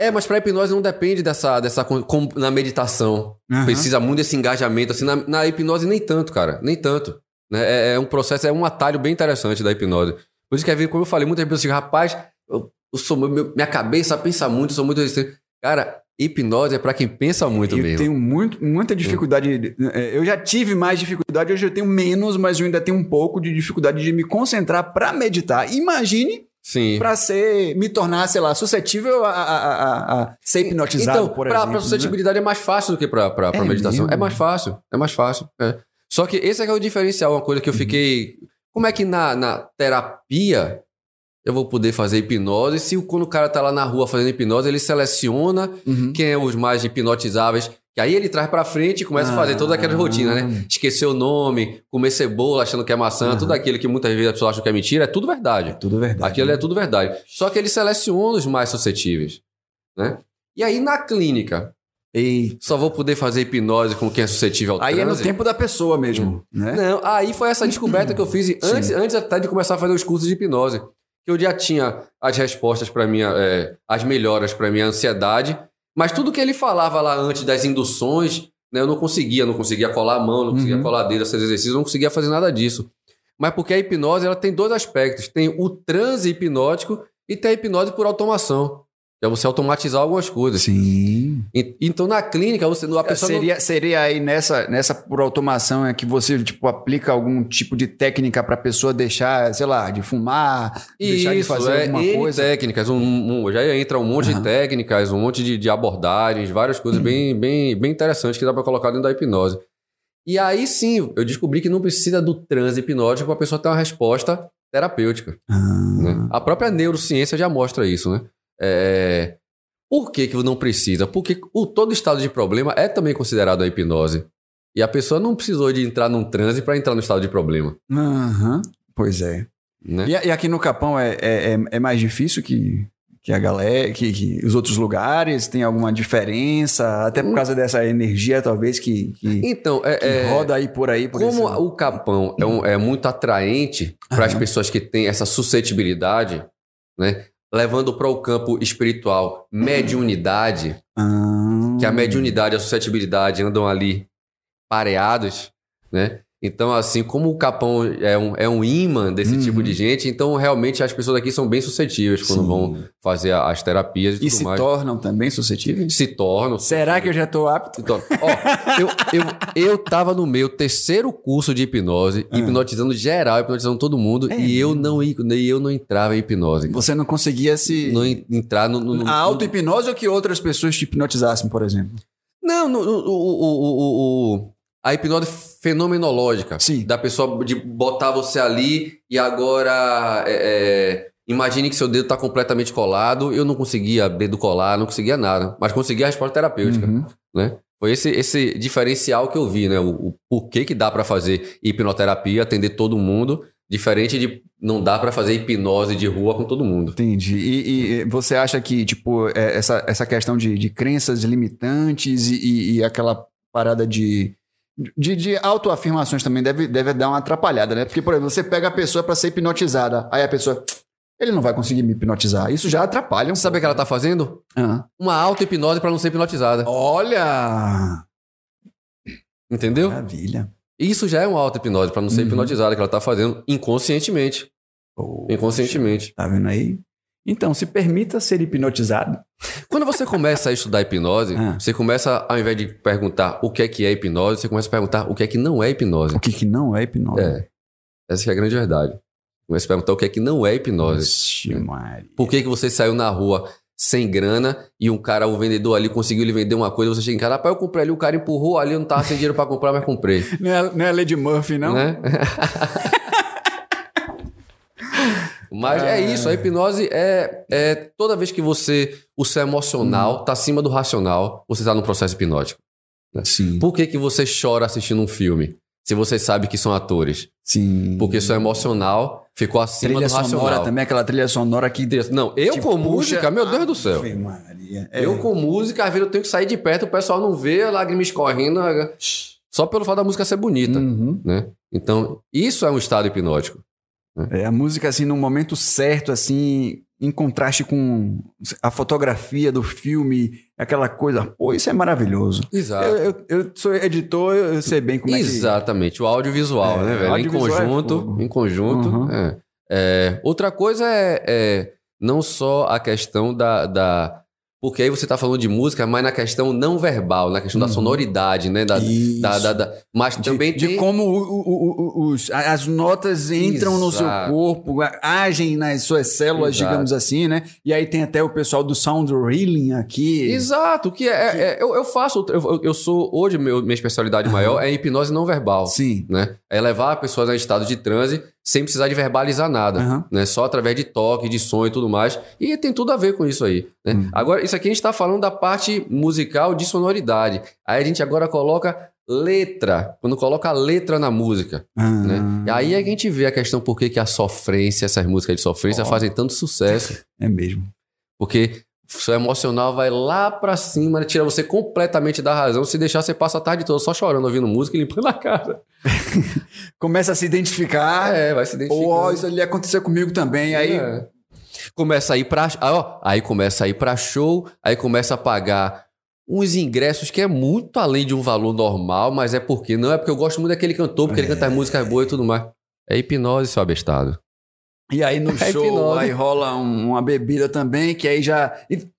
[SPEAKER 2] é, mas para hipnose não depende dessa, dessa como na meditação.
[SPEAKER 1] Aham.
[SPEAKER 2] Precisa muito desse engajamento. Assim, na, na hipnose, nem tanto, cara. Nem tanto. Né? É, é um processo, é um atalho bem interessante da hipnose. Por isso que, como eu falei, muitas pessoas dizem, rapaz, eu, eu sou, meu- minha cabeça pensa muito, eu sou muito resistente. Cara, hipnose é para quem pensa muito
[SPEAKER 1] eu
[SPEAKER 2] mesmo.
[SPEAKER 1] tenho muito, muita dificuldade. é, Eu já tive mais dificuldade, hoje eu tenho menos, mas eu ainda tenho um pouco de dificuldade de me concentrar pra meditar. Imagine
[SPEAKER 2] Sim.
[SPEAKER 1] Pra ser, me tornar, sei lá, suscetível a, a, a, a ser hipnotizado,
[SPEAKER 2] então,
[SPEAKER 1] por
[SPEAKER 2] pra,
[SPEAKER 1] exemplo.
[SPEAKER 2] pra
[SPEAKER 1] né?
[SPEAKER 2] suscetibilidade é mais fácil do que pra, pra, pra
[SPEAKER 1] É
[SPEAKER 2] meditação.
[SPEAKER 1] mesmo?
[SPEAKER 2] É mais fácil, é mais fácil. é. Só que esse é, que é o diferencial, uma coisa que eu fiquei. Como é que na, na terapia eu vou poder fazer hipnose se quando o cara tá lá na rua fazendo hipnose, ele seleciona
[SPEAKER 1] Uhum.
[SPEAKER 2] quem é os mais hipnotizáveis, que aí ele traz pra frente e começa a fazer todas aquelas
[SPEAKER 1] Ah.
[SPEAKER 2] rotinas, né? Esquecer o nome, comer cebola achando que é maçã,
[SPEAKER 1] Ah.
[SPEAKER 2] tudo aquilo que muitas vezes a pessoa acha que é mentira, é tudo verdade.
[SPEAKER 1] Tudo verdade.
[SPEAKER 2] Aquilo é tudo verdade. Só que ele seleciona os mais suscetíveis, né? E aí na clínica, Só vou poder fazer hipnose com quem é suscetível ao
[SPEAKER 1] aí é no
[SPEAKER 2] transe?
[SPEAKER 1] tempo da pessoa mesmo, né?
[SPEAKER 2] Não, aí foi essa descoberta que eu fiz antes, antes até de começar a fazer os cursos de hipnose. Que eu já tinha as respostas para minha, é, as melhoras para minha ansiedade, mas tudo que ele falava lá antes das induções, né, eu não conseguia, não conseguia colar a mão, não conseguia
[SPEAKER 1] Uhum.
[SPEAKER 2] colar a dedo, esses exercícios, não conseguia fazer nada disso. Mas porque a hipnose ela tem dois aspectos, tem o transe hipnótico e tem a hipnose por automação, é você automatizar algumas coisas.
[SPEAKER 1] Sim.
[SPEAKER 2] E- Então na clínica você, a pessoa não-
[SPEAKER 1] Seria, seria aí nessa, nessa por automação é que você tipo aplica algum tipo de técnica pra pessoa deixar, sei lá, de fumar, deixar de
[SPEAKER 2] Isso,
[SPEAKER 1] fazer
[SPEAKER 2] é
[SPEAKER 1] alguma
[SPEAKER 2] N
[SPEAKER 1] coisa.
[SPEAKER 2] técnicas, um, um- já entra um monte
[SPEAKER 1] Aham.
[SPEAKER 2] de técnicas, um monte de, de abordagens, várias coisas bem, bem, bem interessantes que dá para colocar dentro da hipnose. E aí sim, eu descobri que não precisa do transe hipnótico para a pessoa ter uma resposta terapêutica.
[SPEAKER 1] Ah,
[SPEAKER 2] né? A própria neurociência já mostra isso, né? É, Por que, que não precisa? Porque o, todo estado de problema é também considerado a hipnose. E a pessoa não precisou de entrar num transe para entrar no estado de problema.
[SPEAKER 1] aham. Pois é.
[SPEAKER 2] Né?
[SPEAKER 1] E, e aqui no Capão é, é, é- é mais difícil que, que a galera, que, que os outros lugares? Tem alguma diferença? Até por causa dessa energia, talvez, que, que,
[SPEAKER 2] Então, é,
[SPEAKER 1] que
[SPEAKER 2] é-
[SPEAKER 1] roda aí por aí. Por
[SPEAKER 2] Como
[SPEAKER 1] esse-
[SPEAKER 2] o capão é, um- é muito atraente para as pessoas que têm essa suscetibilidade, né? Levando para o campo espiritual mediunidade,
[SPEAKER 1] Ah,
[SPEAKER 2] que a mediunidade e a suscetibilidade andam ali pareados, né? Então, assim, como o capão é um, é um imã desse
[SPEAKER 1] Uhum.
[SPEAKER 2] tipo de gente, então realmente as pessoas aqui são bem suscetíveis quando
[SPEAKER 1] Sim.
[SPEAKER 2] vão fazer as terapias e,
[SPEAKER 1] E
[SPEAKER 2] tudo
[SPEAKER 1] se
[SPEAKER 2] mais.
[SPEAKER 1] tornam também suscetíveis?
[SPEAKER 2] Se tornam.
[SPEAKER 1] Será que eu já tô apto?
[SPEAKER 2] Então, ó, eu, eu, eu tava no meu terceiro curso de hipnose,
[SPEAKER 1] Ah.
[SPEAKER 2] hipnotizando geral, hipnotizando todo mundo,
[SPEAKER 1] É
[SPEAKER 2] e eu não, e eu não entrava em hipnose. cara.
[SPEAKER 1] Você não conseguia se.
[SPEAKER 2] Não en- entrar no. no- no-
[SPEAKER 1] a auto-hipnose ou que outras pessoas te hipnotizassem, por exemplo?
[SPEAKER 2] Não, no, no- o, o, o, o- a hipnose fenomenológica.
[SPEAKER 1] Sim.
[SPEAKER 2] Da pessoa de botar você ali e agora. é, é, imagine que seu dedo está completamente colado. Eu não conseguia dedo colar, não conseguia nada. Mas conseguia a resposta terapêutica.
[SPEAKER 1] Uhum.
[SPEAKER 2] né? Foi esse, esse diferencial que eu vi, né? O, o porquê que dá para fazer hipnoterapia, atender todo mundo, diferente de não dá para fazer hipnose de rua com todo mundo.
[SPEAKER 1] Entendi. E, e você acha que, tipo, é, essa, essa questão de, de crenças limitantes e, e- e aquela parada de. De, de autoafirmações também deve, deve dar uma atrapalhada, né? Porque, por exemplo, você pega a pessoa para ser hipnotizada, aí a pessoa. Ele não vai conseguir me hipnotizar. Isso já atrapalha um
[SPEAKER 2] Sabe o que ela tá fazendo?
[SPEAKER 1] Ah.
[SPEAKER 2] Uma auto-hipnose para não ser hipnotizada.
[SPEAKER 1] Olha!
[SPEAKER 2] Entendeu?
[SPEAKER 1] Maravilha.
[SPEAKER 2] Isso já é uma auto-hipnose para não ser
[SPEAKER 1] Uhum.
[SPEAKER 2] hipnotizada, que ela tá fazendo inconscientemente.
[SPEAKER 1] Poxa,
[SPEAKER 2] Inconscientemente.
[SPEAKER 1] Tá vendo aí? Então, se permita ser hipnotizado.
[SPEAKER 2] Quando você começa a estudar hipnose,
[SPEAKER 1] Ah.
[SPEAKER 2] você começa, ao invés de perguntar o que é que é hipnose, você começa a perguntar o que é que não é hipnose.
[SPEAKER 1] O que, que não é hipnose?
[SPEAKER 2] É. Essa que é a grande verdade. Começa a perguntar o que é que não é hipnose.
[SPEAKER 1] Vixe, Maria.
[SPEAKER 2] Por que, que você saiu na rua sem grana e um cara, o vendedor ali, conseguiu lhe vender uma coisa, você chega em casa, rapaz, eu comprei ali, o cara empurrou ali, eu não tava sem dinheiro pra comprar, mas comprei.
[SPEAKER 1] Não é, não é Lady Murphy, não?
[SPEAKER 2] Né? mas é isso, a hipnose é, é toda vez que você, o seu emocional tá acima do racional, você tá num processo hipnótico.
[SPEAKER 1] Sim.
[SPEAKER 2] Por que, que você chora assistindo um filme? Se você sabe que são atores.
[SPEAKER 1] Sim.
[SPEAKER 2] Porque seu emocional ficou acima
[SPEAKER 1] trilha
[SPEAKER 2] do racional.
[SPEAKER 1] sonora também, aquela trilha sonora que.
[SPEAKER 2] Não, eu com
[SPEAKER 1] puxa-
[SPEAKER 2] música, meu Deus do céu.
[SPEAKER 1] Maria. É.
[SPEAKER 2] Eu com música, às vezes eu tenho que sair de perto, o pessoal não vê, a lágrima escorrendo, só pelo fato da música ser bonita,
[SPEAKER 1] Uhum.
[SPEAKER 2] né? Então, isso é um estado hipnótico.
[SPEAKER 1] É, a música, assim, no momento certo, assim, em contraste com a fotografia do filme, aquela coisa. Pô, isso é maravilhoso.
[SPEAKER 2] Exato.
[SPEAKER 1] Eu, eu- eu sou editor, eu sei bem como é que.
[SPEAKER 2] Exatamente, o audiovisual,
[SPEAKER 1] É,
[SPEAKER 2] né, velho? Em
[SPEAKER 1] é
[SPEAKER 2] conjunto,
[SPEAKER 1] fogo.
[SPEAKER 2] em conjunto.
[SPEAKER 1] Uhum.
[SPEAKER 2] é. É, outra coisa é, é não só a questão da, da Porque aí você tá falando de música, mas na questão não verbal, na questão da
[SPEAKER 1] Uhum.
[SPEAKER 2] sonoridade, né? Da, da, da- da- mas
[SPEAKER 1] De,
[SPEAKER 2] também
[SPEAKER 1] de
[SPEAKER 2] tem...
[SPEAKER 1] como o- o- o- os- as notas entram no seu
[SPEAKER 2] Exato.
[SPEAKER 1] corpo, agem nas suas células,
[SPEAKER 2] Exato.
[SPEAKER 1] digamos assim, né? E aí tem até o pessoal do Sound Healing aqui.
[SPEAKER 2] Exato, que é, é- eu, eu faço, eu, eu- eu sou, hoje meu- minha especialidade maior é hipnose não verbal,
[SPEAKER 1] Sim.
[SPEAKER 2] né? É levar pessoas a estado de transe sem precisar de verbalizar nada,
[SPEAKER 1] Aham.
[SPEAKER 2] né? Só através de toque, de som e tudo mais. E tem tudo a ver com isso aí, né?
[SPEAKER 1] Uhum.
[SPEAKER 2] Agora, isso aqui a gente está falando da parte musical de sonoridade. Aí a gente agora coloca letra, quando coloca a letra na música,
[SPEAKER 1] Ah.
[SPEAKER 2] né? E aí a gente vê a questão por que que a sofrência, essas músicas de sofrência
[SPEAKER 1] Ó.
[SPEAKER 2] fazem tanto sucesso.
[SPEAKER 1] É mesmo.
[SPEAKER 2] Porque seu emocional vai lá pra cima, né? tira você completamente da razão. Se deixar, você passa a tarde toda só chorando, ouvindo música e limpando a cara.
[SPEAKER 1] Começa a se identificar.
[SPEAKER 2] É, vai se identificando.
[SPEAKER 1] Ou, ó, isso ali aconteceu comigo também. Aí,
[SPEAKER 2] É. Começa a ir pra... ah, ó, aí começa a ir pra show, aí começa a pagar uns ingressos que é muito além de um valor normal, mas é porque... Não é porque eu gosto muito daquele cantor, porque ele canta músicas boas e tudo mais. É hipnose, seu abestado.
[SPEAKER 1] E aí no show,
[SPEAKER 2] hipnose.
[SPEAKER 1] aí rola um- uma bebida também, que aí já.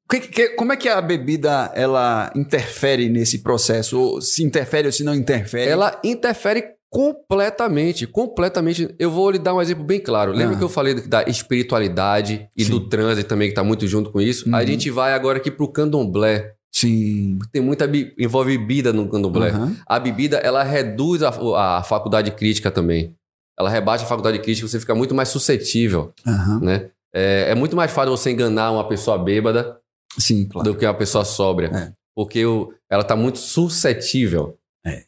[SPEAKER 1] que- que- como é que a bebida ela interfere nesse processo? Ou se interfere ou se não interfere?
[SPEAKER 2] Ela interfere completamente, completamente. Eu vou lhe dar um exemplo bem claro. Lembra
[SPEAKER 1] Ah.
[SPEAKER 2] que eu falei da espiritualidade e
[SPEAKER 1] Sim.
[SPEAKER 2] do transe também, que tá muito junto com isso?
[SPEAKER 1] Uhum.
[SPEAKER 2] A gente vai agora aqui pro candomblé.
[SPEAKER 1] Sim.
[SPEAKER 2] Tem muita... envolve bebida no candomblé.
[SPEAKER 1] Aham.
[SPEAKER 2] A bebida, ela reduz a, a faculdade crítica também. Ela rebaixa a faculdade crítica, você fica muito mais suscetível,
[SPEAKER 1] Aham.
[SPEAKER 2] né? É, é muito mais fácil você enganar uma pessoa bêbada
[SPEAKER 1] Sim, claro.
[SPEAKER 2] do que uma pessoa sóbria.
[SPEAKER 1] É.
[SPEAKER 2] Porque o- ela tá muito suscetível.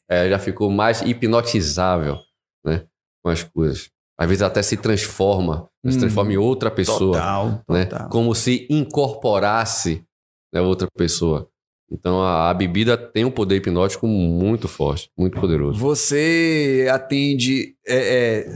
[SPEAKER 1] É.
[SPEAKER 2] já ficou mais hipnotizável, né? Com as coisas. Às vezes até se transforma, se
[SPEAKER 1] Hum.
[SPEAKER 2] transforma em outra pessoa,
[SPEAKER 1] Total,
[SPEAKER 2] né?
[SPEAKER 1] total.
[SPEAKER 2] Como se incorporasse né, outra pessoa. Então a, a bebida tem um poder hipnótico muito forte, muito poderoso.
[SPEAKER 1] Você atende, é, é,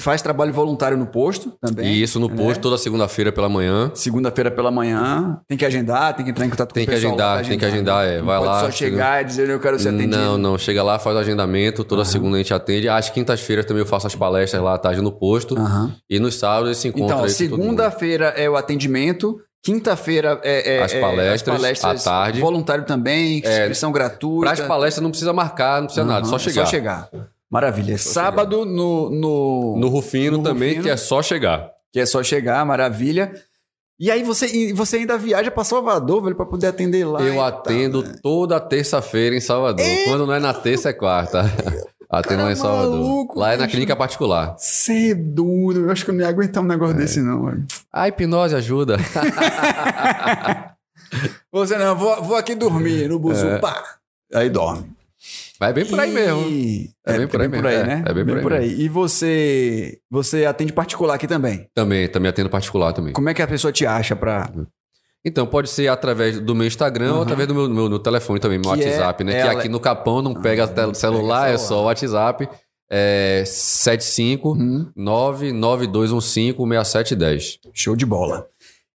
[SPEAKER 1] faz trabalho voluntário no posto também.
[SPEAKER 2] E isso no
[SPEAKER 1] né?
[SPEAKER 2] posto toda segunda-feira pela manhã.
[SPEAKER 1] Segunda-feira pela manhã, tem que agendar, tem que entrar em contato
[SPEAKER 2] Tem
[SPEAKER 1] com o pessoal.
[SPEAKER 2] agendar,
[SPEAKER 1] pra
[SPEAKER 2] tem que agendar, é.
[SPEAKER 1] Não
[SPEAKER 2] Vai lá,
[SPEAKER 1] só chegar e dizer eu quero ser atendido.
[SPEAKER 2] Não, não. Chega lá, faz o agendamento. Toda
[SPEAKER 1] Aham.
[SPEAKER 2] segunda a gente atende. Às quintas-feiras também eu faço as palestras lá à tarde no posto.
[SPEAKER 1] Aham.
[SPEAKER 2] E nos sábados se encontra
[SPEAKER 1] Então, segunda-feira é o atendimento, quinta-feira é, é-
[SPEAKER 2] As
[SPEAKER 1] é
[SPEAKER 2] palestras, à tarde.
[SPEAKER 1] voluntário também,
[SPEAKER 2] É,
[SPEAKER 1] inscrição gratuita.
[SPEAKER 2] Para as palestras não precisa marcar, não precisa nada,
[SPEAKER 1] Aham,
[SPEAKER 2] só
[SPEAKER 1] é
[SPEAKER 2] chegar.
[SPEAKER 1] Só chegar. Maravilha. Sábado no, no,
[SPEAKER 2] No Rufino
[SPEAKER 1] No
[SPEAKER 2] também,
[SPEAKER 1] Rufino.
[SPEAKER 2] que é só chegar.
[SPEAKER 1] que é só chegar, maravilha. E aí você, e você ainda viaja para Salvador, velho, para poder atender lá.
[SPEAKER 2] eu
[SPEAKER 1] tal,
[SPEAKER 2] atendo
[SPEAKER 1] né?
[SPEAKER 2] toda terça-feira em Salvador. Quando não é na terça, é quarta. Atendo lá em Salvador.
[SPEAKER 1] maluco,
[SPEAKER 2] lá é na clínica particular.
[SPEAKER 1] Cê é duro. Eu acho que eu não ia aguentar um
[SPEAKER 2] É.
[SPEAKER 1] negócio desse, não, velho.
[SPEAKER 2] A hipnose ajuda.
[SPEAKER 1] Você não, vou, vou aqui dormir no buzu,
[SPEAKER 2] É.
[SPEAKER 1] pá. Aí dorme.
[SPEAKER 2] Vai bem por aí mesmo.
[SPEAKER 1] E-
[SPEAKER 2] É bem por aí mesmo, é,
[SPEAKER 1] né?
[SPEAKER 2] é bem por aí
[SPEAKER 1] E você, você atende particular aqui também.
[SPEAKER 2] Também, também atendo particular também.
[SPEAKER 1] Como é que a pessoa te acha pra...
[SPEAKER 2] Então, pode ser através do meu Instagram ou
[SPEAKER 1] Uhum.
[SPEAKER 2] através do meu, meu, no telefone também, meu
[SPEAKER 1] Que é
[SPEAKER 2] WhatsApp, né? Que
[SPEAKER 1] ela-
[SPEAKER 2] aqui no Capão não pega tel- celular,
[SPEAKER 1] pega
[SPEAKER 2] é só o WhatsApp. É 75
[SPEAKER 1] Hum,
[SPEAKER 2] 992156710.
[SPEAKER 1] show de bola.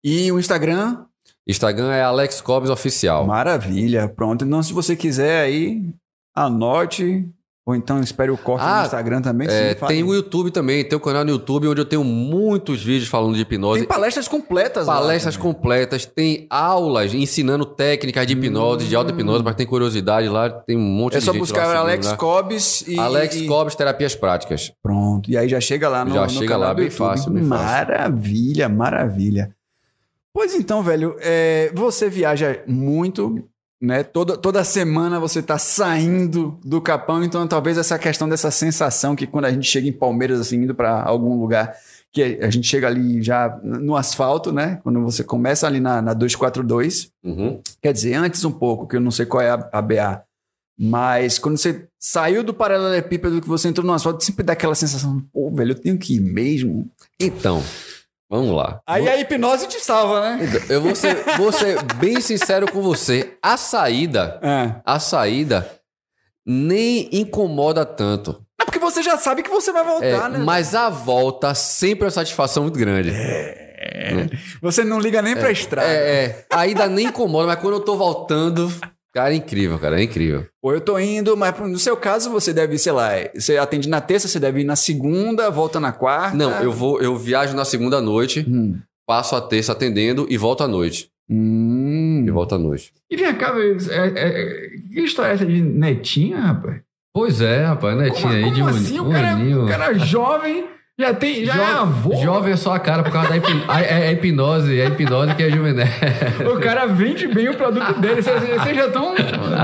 [SPEAKER 1] E o Instagram?
[SPEAKER 2] Instagram é Alex Cobbs Oficial.
[SPEAKER 1] Maravilha. Pronto. Então, se você quiser aí, anote. Ou então espere o corte
[SPEAKER 2] Ah,
[SPEAKER 1] no Instagram também.
[SPEAKER 2] É, tem o YouTube também, tem o canal no YouTube onde eu tenho muitos vídeos falando de hipnose.
[SPEAKER 1] Tem palestras completas
[SPEAKER 2] Palestras completas, tem aulas ensinando técnicas de hipnose, de auto-hipnose, para quem tem curiosidade lá, tem um monte
[SPEAKER 1] É
[SPEAKER 2] de
[SPEAKER 1] só
[SPEAKER 2] gente
[SPEAKER 1] buscar Alex
[SPEAKER 2] lá.
[SPEAKER 1] Cobbs e...
[SPEAKER 2] Alex
[SPEAKER 1] e-
[SPEAKER 2] Cobbs Terapias Práticas.
[SPEAKER 1] Pronto. E aí já chega lá no,
[SPEAKER 2] Já
[SPEAKER 1] no
[SPEAKER 2] chega lá bem fácil, bem fácil.
[SPEAKER 1] Maravilha, maravilha. Pois então, velho, é, você viaja muito, né? Toda, toda semana você tá saindo do Capão, então talvez essa questão dessa sensação que quando a gente chega em Palmeiras, assim, indo para algum lugar, que a gente chega ali já no asfalto, né? Quando você começa ali na, na 242,
[SPEAKER 2] Uhum.
[SPEAKER 1] Quer dizer, antes um pouco, que eu não sei qual é a, a BA. Mas quando você saiu do paralelepípedo que você entrou no asfalto, sempre dá aquela sensação, pô, velho, eu tenho que ir mesmo.
[SPEAKER 2] Então, vamos lá.
[SPEAKER 1] Aí a hipnose te salva, né?
[SPEAKER 2] Então, Eu vou ser, vou ser bem sincero com você. A saída,
[SPEAKER 1] É.
[SPEAKER 2] a saída nem incomoda tanto.
[SPEAKER 1] É porque você já sabe que você vai
[SPEAKER 2] É,
[SPEAKER 1] voltar, né?
[SPEAKER 2] mas a volta sempre é uma satisfação muito grande.
[SPEAKER 1] Você não liga nem pra estrada.
[SPEAKER 2] É, é. A ida nem incomoda, mas quando eu tô voltando. Cara, é incrível, cara, é incrível.
[SPEAKER 1] Ou eu tô indo, mas no seu caso você deve, sei lá, você atende na terça, você deve ir na segunda, volta na quarta.
[SPEAKER 2] Não, eu vou, eu viajo na segunda noite,
[SPEAKER 1] Hum.
[SPEAKER 2] passo a terça atendendo e volto à noite.
[SPEAKER 1] Hum,
[SPEAKER 2] Eu volta à noite.
[SPEAKER 1] E vem cá, é, é, que história é essa de netinha, rapaz?
[SPEAKER 2] Pois é, rapaz, netinha
[SPEAKER 1] Como,
[SPEAKER 2] aí de
[SPEAKER 1] como
[SPEAKER 2] um,
[SPEAKER 1] assim? O
[SPEAKER 2] um
[SPEAKER 1] cara,
[SPEAKER 2] aninho.
[SPEAKER 1] o cara é jovem, já tem, já é avô.
[SPEAKER 2] Jovem é só a cara por causa da hipno- a, é, é hipnose, é hipnose que é juvenil.
[SPEAKER 1] O cara vende bem o produto dele. Vocês, vocês já estão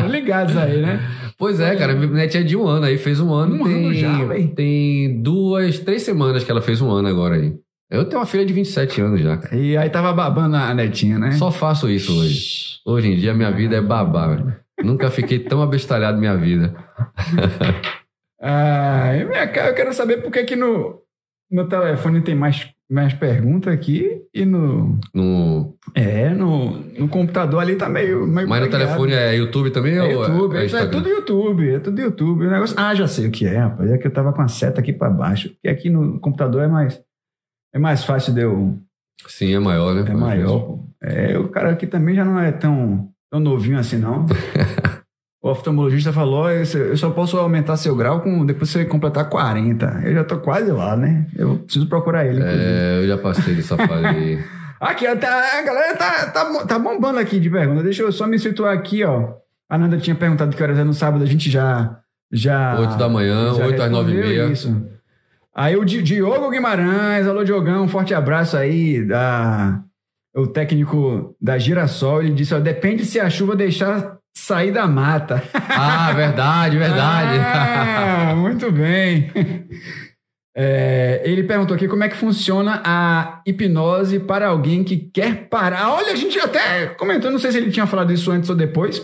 [SPEAKER 1] ligados aí, né?
[SPEAKER 2] Pois é, cara, minha netinha é de um ano aí, fez um ano.
[SPEAKER 1] Um
[SPEAKER 2] tem,
[SPEAKER 1] ano já, véi.
[SPEAKER 2] Tem duas, três semanas que ela fez um ano agora aí. Eu tenho uma filha de 27 anos já, cara.
[SPEAKER 1] E aí tava babando a netinha, né?
[SPEAKER 2] Só faço isso hoje. Hoje em dia minha vida é babá, velho. Nunca fiquei tão abestalhado na minha vida.
[SPEAKER 1] Ah, eu quero saber por que que no, no telefone tem mais, mais perguntas aqui e no...
[SPEAKER 2] No...
[SPEAKER 1] É, no, no computador ali tá meio... meio
[SPEAKER 2] Mas no telefone é YouTube também
[SPEAKER 1] É
[SPEAKER 2] ou
[SPEAKER 1] YouTube, é, é
[SPEAKER 2] Instagram?
[SPEAKER 1] tudo YouTube, é tudo YouTube. O negócio... Ah, já sei o que é, rapaz. É que eu tava com a seta aqui pra baixo. Porque aqui no computador é mais... É mais fácil de eu...
[SPEAKER 2] Sim, é maior, né?
[SPEAKER 1] É maior. É, o cara aqui também já não é tão, tão novinho assim, não. o oftalmologista falou, "Esse- eu só posso aumentar seu grau com depois que você completar 40. Eu já tô quase lá, né? Eu preciso procurar ele.
[SPEAKER 2] É, eu já passei dessa fase aí.
[SPEAKER 1] Aqui, tá- a galera tá, tá, tá bombando aqui de pergunta. Deixa eu só me situar aqui, ó. A Nanda tinha perguntado que horas é no sábado, a gente já. já
[SPEAKER 2] 8 da manhã,
[SPEAKER 1] já
[SPEAKER 2] 8 às 9 e meia.
[SPEAKER 1] Isso. Aí o Di- Diogo Guimarães, alô Diogão, um forte abraço aí da o técnico da Girassol, ele disse, ó, depende se a chuva deixar sair da mata.
[SPEAKER 2] Ah, verdade, verdade.
[SPEAKER 1] Ah, muito bem. É, ele perguntou aqui como é que funciona a hipnose para alguém que quer parar. Olha, a gente até comentou, não sei se ele tinha falado isso antes ou depois.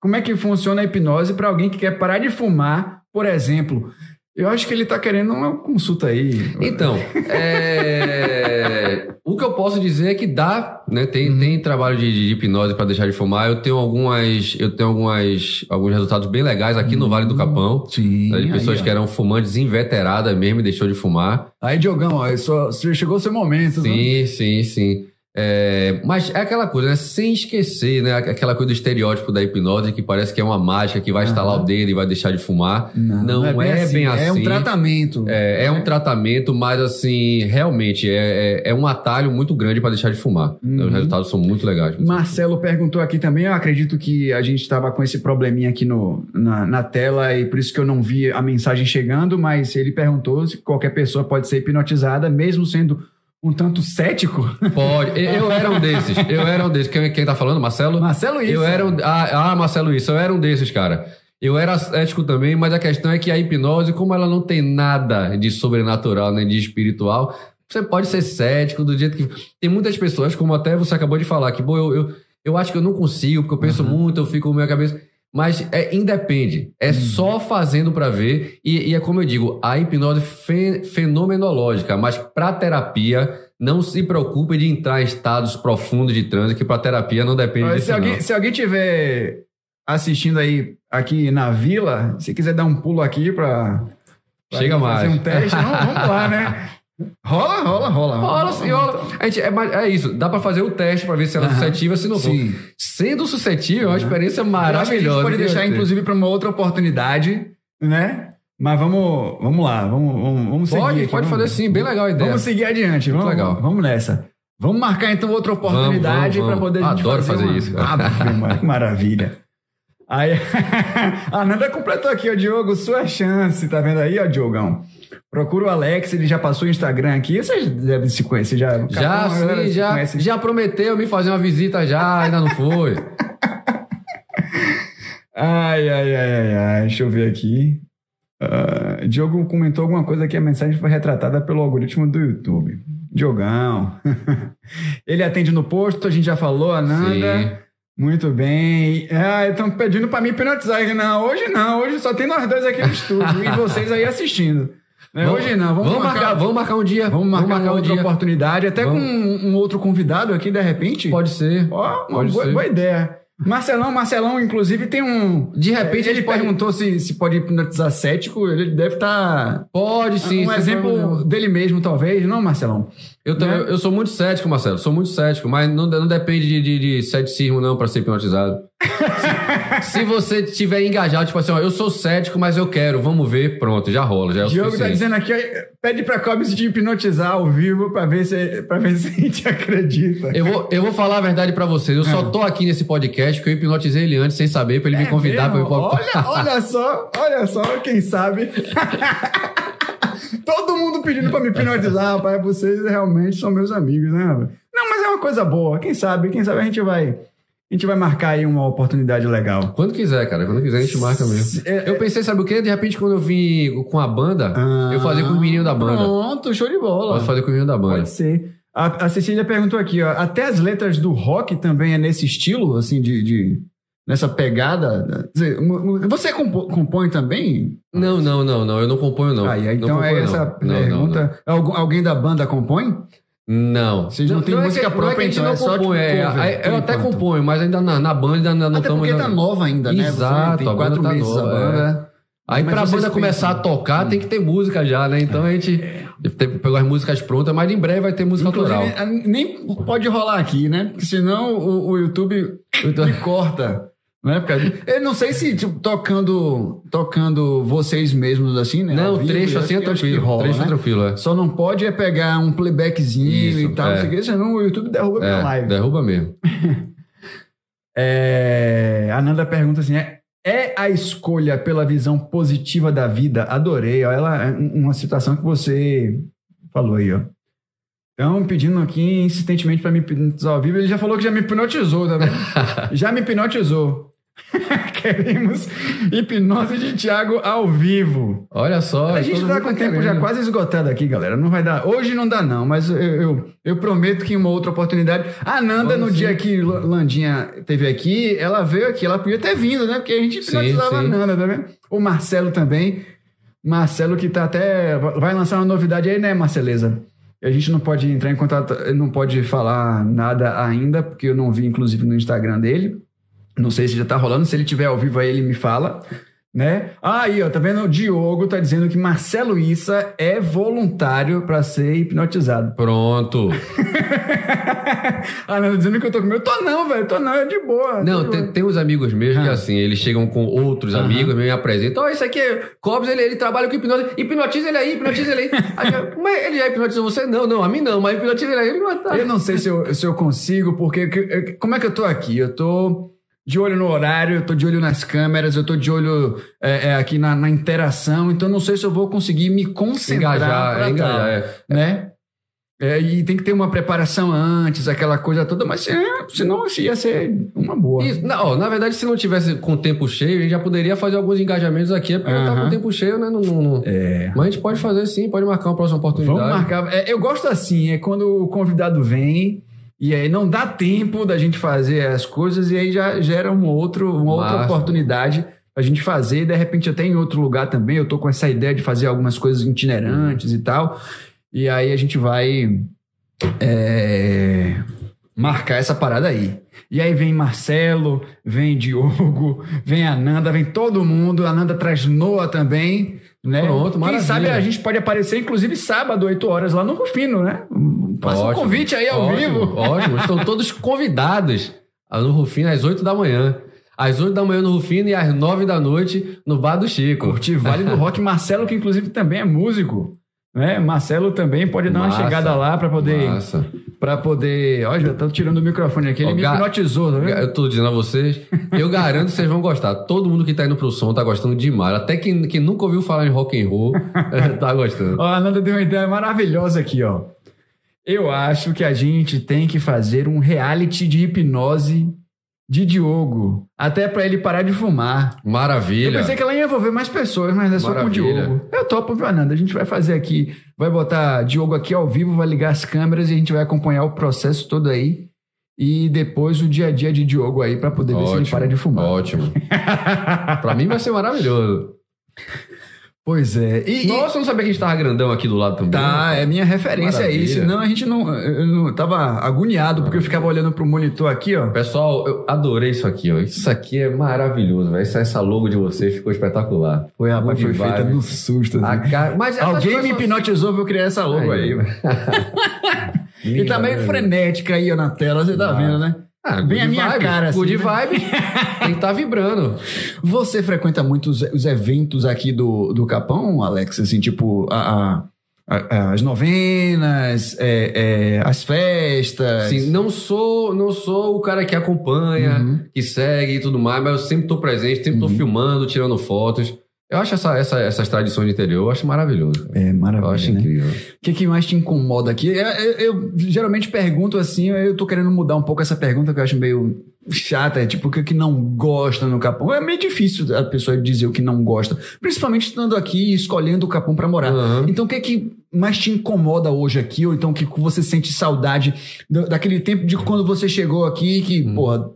[SPEAKER 1] Como é que funciona a hipnose para alguém que quer parar de fumar, por exemplo? Eu acho que ele está querendo uma consulta aí.
[SPEAKER 2] Então, é, o que eu posso dizer é que dá, né? Tem,
[SPEAKER 1] Uhum.
[SPEAKER 2] tem trabalho de, de hipnose para deixar de fumar. Eu tenho algumas, eu tenho algumas, alguns resultados bem legais aqui no Vale do Capão.
[SPEAKER 1] Sim.
[SPEAKER 2] né, De pessoas
[SPEAKER 1] aí,
[SPEAKER 2] que eram fumantes inveteradas mesmo e deixou de fumar.
[SPEAKER 1] Aí, Diogão, ó, só, chegou o seu momento.
[SPEAKER 2] Sim, sim, sim. É, mas é aquela coisa, né? Sem esquecer, né? Aquela coisa do estereótipo da hipnose que parece que é uma mágica que vai estalar o dedo e vai deixar de fumar. Não, é, bem assim.
[SPEAKER 1] É um tratamento.
[SPEAKER 2] É, é um tratamento, mas assim, realmente é, é, é um atalho muito grande para deixar de fumar.
[SPEAKER 1] Uhum.
[SPEAKER 2] Os resultados são muito legais.
[SPEAKER 1] Marcelo perguntou aqui também. Eu acredito que a gente estava com esse probleminha aqui no, na, na tela e por isso que eu não vi a mensagem chegando. Mas ele perguntou se qualquer pessoa pode ser hipnotizada, mesmo sendo um tanto cético.
[SPEAKER 2] Pode. Eu, era um desses. Eu era um desses. Quem, quem tá falando? Marcelo?
[SPEAKER 1] Marcelo, isso.
[SPEAKER 2] Eu era um, ah, ah, Marcelo, isso. Eu era um desses, cara. Eu era cético também, mas a questão é que a hipnose, como ela não tem nada de sobrenatural nem de espiritual, você pode ser cético do jeito que. Tem muitas pessoas, como até você acabou de falar, que, pô, eu, eu, eu acho que eu não consigo, porque eu penso muito, eu fico com a minha cabeça. Mas é independe. É só fazendo pra ver. E, e é como eu digo, a hipnose fe- fenomenológica. Mas pra terapia, não se preocupe de entrar em estados profundos de transe, que pra terapia não depende
[SPEAKER 1] Mas
[SPEAKER 2] disso.
[SPEAKER 1] se, alguém,
[SPEAKER 2] não.
[SPEAKER 1] se alguém tiver assistindo aí aqui na vila, se quiser dar um pulo aqui para
[SPEAKER 2] Chega
[SPEAKER 1] fazer
[SPEAKER 2] mais.
[SPEAKER 1] um teste, não, vamos lá, né? Rola, rola, rola.
[SPEAKER 2] Rola, sim, rola. A gente, é, é isso, dá pra fazer o teste pra ver se ela é suscetível, se não for.
[SPEAKER 1] Sim.
[SPEAKER 2] Sendo suscetível, é uma experiência
[SPEAKER 1] que a gente
[SPEAKER 2] maravilhosa.
[SPEAKER 1] pode deixar, inclusive, para uma outra oportunidade, né? Mas vamos, vamos lá, vamos, vamos, vamos seguir.
[SPEAKER 2] Pode,
[SPEAKER 1] aqui,
[SPEAKER 2] pode
[SPEAKER 1] vamos-
[SPEAKER 2] fazer sim, bem legal a ideia.
[SPEAKER 1] Vamos seguir adiante, vamos,
[SPEAKER 2] legal.
[SPEAKER 1] vamos nessa. Vamos marcar então outra oportunidade para poder a gente
[SPEAKER 2] Adoro
[SPEAKER 1] fazer,
[SPEAKER 2] fazer isso, cara.
[SPEAKER 1] Que maravilha. Aí, a Nanda completou aqui, ó, Diogo, sua chance, tá vendo aí, ó, Diogão? Procura o Alex, ele já passou o Instagram aqui, vocês devem se conhecer, já.
[SPEAKER 2] Já,
[SPEAKER 1] Capão,
[SPEAKER 2] sim, já,
[SPEAKER 1] conhece.
[SPEAKER 2] já prometeu me fazer uma visita já, ainda não foi.
[SPEAKER 1] Ai, ai, ai, ai, ai, deixa eu ver aqui. Ah, Diogo comentou alguma coisa que a mensagem foi retratada pelo algoritmo do YouTube. Diogão. Ele atende no posto, a gente já falou, Ananda.
[SPEAKER 2] Sim.
[SPEAKER 1] Muito bem. Ah, estão pedindo para me hipnotizar. Não, hoje não. Hoje só tem nós dois aqui no estúdio e vocês aí assistindo. Né,
[SPEAKER 2] Vamos-
[SPEAKER 1] hoje não. Vamos,
[SPEAKER 2] Vamos marcar, vamos marcar um dia.
[SPEAKER 1] vamos marcar, uma
[SPEAKER 2] um
[SPEAKER 1] outra
[SPEAKER 2] dia.
[SPEAKER 1] oportunidade, até
[SPEAKER 2] Vamos.
[SPEAKER 1] com um, um outro convidado aqui, de repente.
[SPEAKER 2] Pode ser.
[SPEAKER 1] Ó,
[SPEAKER 2] Pode
[SPEAKER 1] boa,
[SPEAKER 2] ser.
[SPEAKER 1] boa ideia. Marcelão, Marcelão, inclusive, tem um.
[SPEAKER 2] De repente, a
[SPEAKER 1] ele
[SPEAKER 2] gente pode-
[SPEAKER 1] perguntou se, se pode hipnotizar cético. Ele deve estar.
[SPEAKER 2] Pode sim.
[SPEAKER 1] um exemplo
[SPEAKER 2] problema.
[SPEAKER 1] dele mesmo, talvez, não, Marcelão?
[SPEAKER 2] Eu, também,
[SPEAKER 1] Né?
[SPEAKER 2] eu sou muito cético, Marcelo. Sou muito cético, mas não, não depende de, de, de ceticismo, não, pra ser hipnotizado. se, se você tiver engajado, tipo assim, ó, eu sou cético, mas eu quero, vamos ver, pronto, já rola, já é o
[SPEAKER 1] Diogo tá
[SPEAKER 2] suficiente.
[SPEAKER 1] dizendo aqui, pede pra Cobbs te hipnotizar ao vivo pra ver se, pra ver se a gente acredita.
[SPEAKER 2] Eu vou, eu vou falar a verdade pra vocês. Eu só tô aqui nesse podcast porque eu hipnotizei ele antes sem saber, pra ele me
[SPEAKER 1] É
[SPEAKER 2] convidar pra eu
[SPEAKER 1] olha, olha só, olha só, quem sabe. Todo mundo pedindo pra me hipnotizar, rapaz. Vocês realmente são meus amigos, né? rapaz? Não, mas é uma coisa boa. Quem sabe, quem sabe a gente vai. A gente vai marcar aí uma oportunidade legal.
[SPEAKER 2] Quando quiser, cara. Quando quiser, a gente marca mesmo.
[SPEAKER 1] É,
[SPEAKER 2] Eu pensei, sabe o quê? De repente, quando eu vim com a banda, eu fazia com os meninos da banda.
[SPEAKER 1] Pronto, show de bola.
[SPEAKER 2] Posso fazer com os meninos da banda.
[SPEAKER 1] Pode ser. A, a Cecília perguntou aqui, ó. Até as letras do rock também é nesse estilo, assim, de. de- nessa pegada. Quer dizer, Você compõe também?
[SPEAKER 2] Não, não, não, não. Eu não componho, não. Não
[SPEAKER 1] então é
[SPEAKER 2] componho,
[SPEAKER 1] essa
[SPEAKER 2] não. Não, não,
[SPEAKER 1] pergunta. Algum- Alguém da banda compõe?
[SPEAKER 2] Não.
[SPEAKER 1] Vocês não têm
[SPEAKER 2] é
[SPEAKER 1] música
[SPEAKER 2] que-
[SPEAKER 1] própria,
[SPEAKER 2] não é que a gente
[SPEAKER 1] então,
[SPEAKER 2] não
[SPEAKER 1] é só, tipo,
[SPEAKER 2] compõe. é,
[SPEAKER 1] cover,
[SPEAKER 2] eu até
[SPEAKER 1] enquanto.
[SPEAKER 2] componho, mas ainda na, na banda ainda não
[SPEAKER 1] Até
[SPEAKER 2] estamos...
[SPEAKER 1] porque tá nova ainda, né? Você
[SPEAKER 2] Exato,
[SPEAKER 1] tem
[SPEAKER 2] a
[SPEAKER 1] quatro
[SPEAKER 2] tá
[SPEAKER 1] meses
[SPEAKER 2] nova,
[SPEAKER 1] a banda.
[SPEAKER 2] Aí
[SPEAKER 1] Mas
[SPEAKER 2] pra
[SPEAKER 1] vocês
[SPEAKER 2] banda começar a tocar, tem que ter música já, né? Então a gente tem- pegou as músicas prontas, mas em breve vai ter música autoral.
[SPEAKER 1] Inclusive, a- nem pode rolar aqui, né? Porque senão o, o YouTube me corta. Né? Porque eu não sei se tipo, tocando, tocando vocês mesmos assim, né?
[SPEAKER 2] Não,
[SPEAKER 1] vivo,
[SPEAKER 2] trecho assim é tranquilo.
[SPEAKER 1] rola,
[SPEAKER 2] trecho
[SPEAKER 1] né?
[SPEAKER 2] é tranquilo, é.
[SPEAKER 1] Só não pode é pegar um playbackzinho
[SPEAKER 2] Isso,
[SPEAKER 1] e tal,
[SPEAKER 2] é.
[SPEAKER 1] não sei o que, senão o YouTube derruba minha
[SPEAKER 2] É,
[SPEAKER 1] live.
[SPEAKER 2] derruba mesmo.
[SPEAKER 1] É, a Nanda pergunta assim: é, é a escolha pela visão positiva da vida? Adorei. Ó, ela, é uma situação que você falou aí, ó. Então, pedindo aqui insistentemente para me hipnotizar ao vivo, ele já falou que já me hipnotizou, tá vendo? já me hipnotizou. Queremos hipnose de Thiago ao vivo.
[SPEAKER 2] Olha só.
[SPEAKER 1] A gente tá com o tempo já quase esgotado aqui, galera. Não vai dar. Hoje não dá, não, mas eu, eu, eu prometo que em uma outra oportunidade. A Nanda, no
[SPEAKER 2] sim.
[SPEAKER 1] dia que Landinha teve aqui, ela veio aqui. Ela podia ter vindo, né? Porque a gente
[SPEAKER 2] Sim,
[SPEAKER 1] hipnotizava a
[SPEAKER 2] sim.
[SPEAKER 1] Nanda, tá vendo? O Marcelo também. Marcelo que tá até. Vai lançar uma novidade aí, né, Marceleza? A gente não pode entrar em contato, não pode falar nada ainda, porque eu não vi, inclusive, no Instagram dele. Não sei se já tá rolando. Se ele tiver ao vivo aí, ele me fala. Né? Ah, aí, ó, tá vendo? O Diogo tá dizendo que Marcelo Issa é voluntário pra ser hipnotizado.
[SPEAKER 2] Pronto.
[SPEAKER 1] ah, não, dizendo que eu tô com medo. Tô não, velho. Tô não, é de boa.
[SPEAKER 2] Não, tem, tem uns amigos meus que
[SPEAKER 1] Ah.
[SPEAKER 2] assim, eles chegam com outros amigos, me apresentam. Ó, esse aqui é Cobbs, ele, ele trabalha com hipnose. Hipnotiza ele aí, hipnotiza ele aí. aí eu, mas ele já hipnotizou você? Não, não, a mim não, mas hipnotiza ele aí. Ele tá.
[SPEAKER 1] Eu não sei se eu, se eu consigo, porque que- como é que eu tô aqui? Eu tô de olho no horário, eu tô de olho nas câmeras, eu tô de olho é, é, aqui na, na interação, então eu não sei se eu vou conseguir me concentrar.
[SPEAKER 2] Engajar, é engajar,
[SPEAKER 1] tal,
[SPEAKER 2] é.
[SPEAKER 1] Né? É, e tem que ter uma preparação antes, aquela coisa toda, mas é, senão isso ia ser uma boa.
[SPEAKER 2] Isso, na, ó, na verdade, se não tivesse com o tempo cheio, a gente já poderia fazer alguns engajamentos aqui, é porque não tá com tempo cheio, né? Não, não- não-
[SPEAKER 1] É.
[SPEAKER 2] Mas a gente pode fazer sim, pode marcar uma próxima oportunidade.
[SPEAKER 1] Vamos marcar. É, eu gosto assim, é quando o convidado vem e aí não dá tempo da gente fazer as coisas e aí já gera um outro, uma outra
[SPEAKER 2] Massa.
[SPEAKER 1] oportunidade a gente fazer, de repente até em outro lugar também. Eu tô com essa ideia de fazer algumas coisas itinerantes e tal. E aí a gente vai é, marcar essa parada aí. E aí vem Marcelo, vem Diogo, vem a Nanda, vem todo mundo. A Nanda traz Noah também, né?
[SPEAKER 2] Pronto,
[SPEAKER 1] Quem
[SPEAKER 2] maravilha.
[SPEAKER 1] sabe a gente pode aparecer, inclusive, sábado, 8 horas, lá no Rufino, né? Faça um convite aí ao
[SPEAKER 2] ótimo,
[SPEAKER 1] vivo.
[SPEAKER 2] Ótimo, estão todos convidados no Rufino às 8 da manhã. Às 8 da manhã no Rufino e às 9 da noite no Bar do Chico.
[SPEAKER 1] Curtir Vale do Rock. Marcelo, que inclusive também é músico. Né? Marcelo também pode dar uma
[SPEAKER 2] Massa,
[SPEAKER 1] chegada lá pra poder. Pra poder. Ó, já tô tirando o microfone aqui. Ele
[SPEAKER 2] Ó,
[SPEAKER 1] me hipnotizou, tá vendo?
[SPEAKER 2] Eu tô dizendo a vocês, eu garanto que vocês vão gostar. Todo mundo que tá indo pro som tá gostando demais. Até quem, quem nunca ouviu falar em rock and roll tá gostando.
[SPEAKER 1] Ó, a Nanda deu uma ideia maravilhosa aqui, ó. Eu acho que a gente tem que fazer um reality de hipnose de Diogo. Até pra ele parar de fumar. Eu
[SPEAKER 2] Maravilha.
[SPEAKER 1] pensei que ela ia envolver mais pessoas, mas é só com o
[SPEAKER 2] Maravilha.
[SPEAKER 1] Diogo. Eu topo, viu, Ananda? A gente vai fazer aqui, vai botar Diogo aqui ao vivo, vai ligar as câmeras e a gente vai acompanhar o processo todo aí. E depois o dia a dia de Diogo aí pra poder ver se ele
[SPEAKER 2] Ótimo,
[SPEAKER 1] para de fumar.
[SPEAKER 2] Ótimo. pra mim vai ser maravilhoso.
[SPEAKER 1] Pois é. E,
[SPEAKER 2] Nossa, eu não sabia que a gente tava grandão aqui do lado também.
[SPEAKER 1] Tá, é minha referência aí.
[SPEAKER 2] Maravilha.
[SPEAKER 1] Senão a gente não. Eu não tava agoniado porque eu ficava olhando pro monitor aqui, ó.
[SPEAKER 2] Pessoal, eu adorei isso aqui, ó. Isso aqui é maravilhoso, velho. Essa, essa logo de vocês ficou espetacular.
[SPEAKER 1] Foi, rapaz, foi feita no susto. assim.
[SPEAKER 2] Cara- Mas
[SPEAKER 1] Alguém me hipnotizou pra eu criar essa logo aí.
[SPEAKER 2] Aí,
[SPEAKER 1] velho. E meio frenética aí ó, na tela, você tá vendo, né?
[SPEAKER 2] Ah,
[SPEAKER 1] Bem a minha
[SPEAKER 2] vibe,
[SPEAKER 1] cara, assim,
[SPEAKER 2] Good
[SPEAKER 1] né?
[SPEAKER 2] vibe. Tem que estar vibrando.
[SPEAKER 1] Você frequenta muito os, os eventos aqui do, do Capão, Alex? Assim, tipo, a, a- a- as novenas, é, é, as festas.
[SPEAKER 2] Assim, não sou, não sou o cara que acompanha,
[SPEAKER 1] Uhum.
[SPEAKER 2] que segue e tudo mais, mas eu sempre tô presente, sempre tô filmando, tirando fotos. Eu acho essa, essa- essas tradições de interior, eu acho maravilhoso.
[SPEAKER 1] É
[SPEAKER 2] Eu
[SPEAKER 1] maravilha,
[SPEAKER 2] acho
[SPEAKER 1] né?
[SPEAKER 2] incrível.
[SPEAKER 1] O que, que mais te incomoda aqui? Eu, eu- eu geralmente pergunto assim, eu tô querendo mudar um pouco essa pergunta que eu acho meio chata, é tipo, o que, não gosta no Capão? É meio difícil a pessoa dizer o que não gosta, principalmente estando aqui e escolhendo o Capão pra morar.
[SPEAKER 2] Aham.
[SPEAKER 1] Então, o que que mais te incomoda hoje aqui? Ou então, que você sente saudade daquele tempo de quando você chegou aqui, que, porra,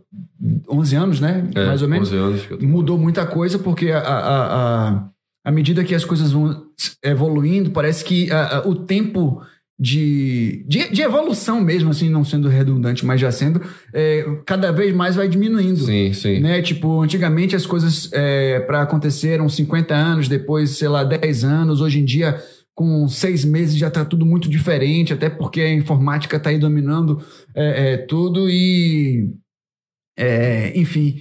[SPEAKER 1] 11 anos, né?
[SPEAKER 2] É,
[SPEAKER 1] Mais ou menos.
[SPEAKER 2] 11 anos tô.
[SPEAKER 1] Mudou muita coisa, porque a, a, a, à medida que as coisas vão evoluindo, parece que a- a- o tempo de, de, de evolução mesmo, assim, não sendo redundante, mas já sendo, é, cada vez mais vai diminuindo.
[SPEAKER 2] Sim, sim.
[SPEAKER 1] Né? Tipo, antigamente as coisas é, para acontecer eram 50 anos, depois, sei lá, 10 anos. Hoje em dia, com seis meses, já tá tudo muito diferente, até porque a informática tá aí dominando é, é, tudo e. é, enfim.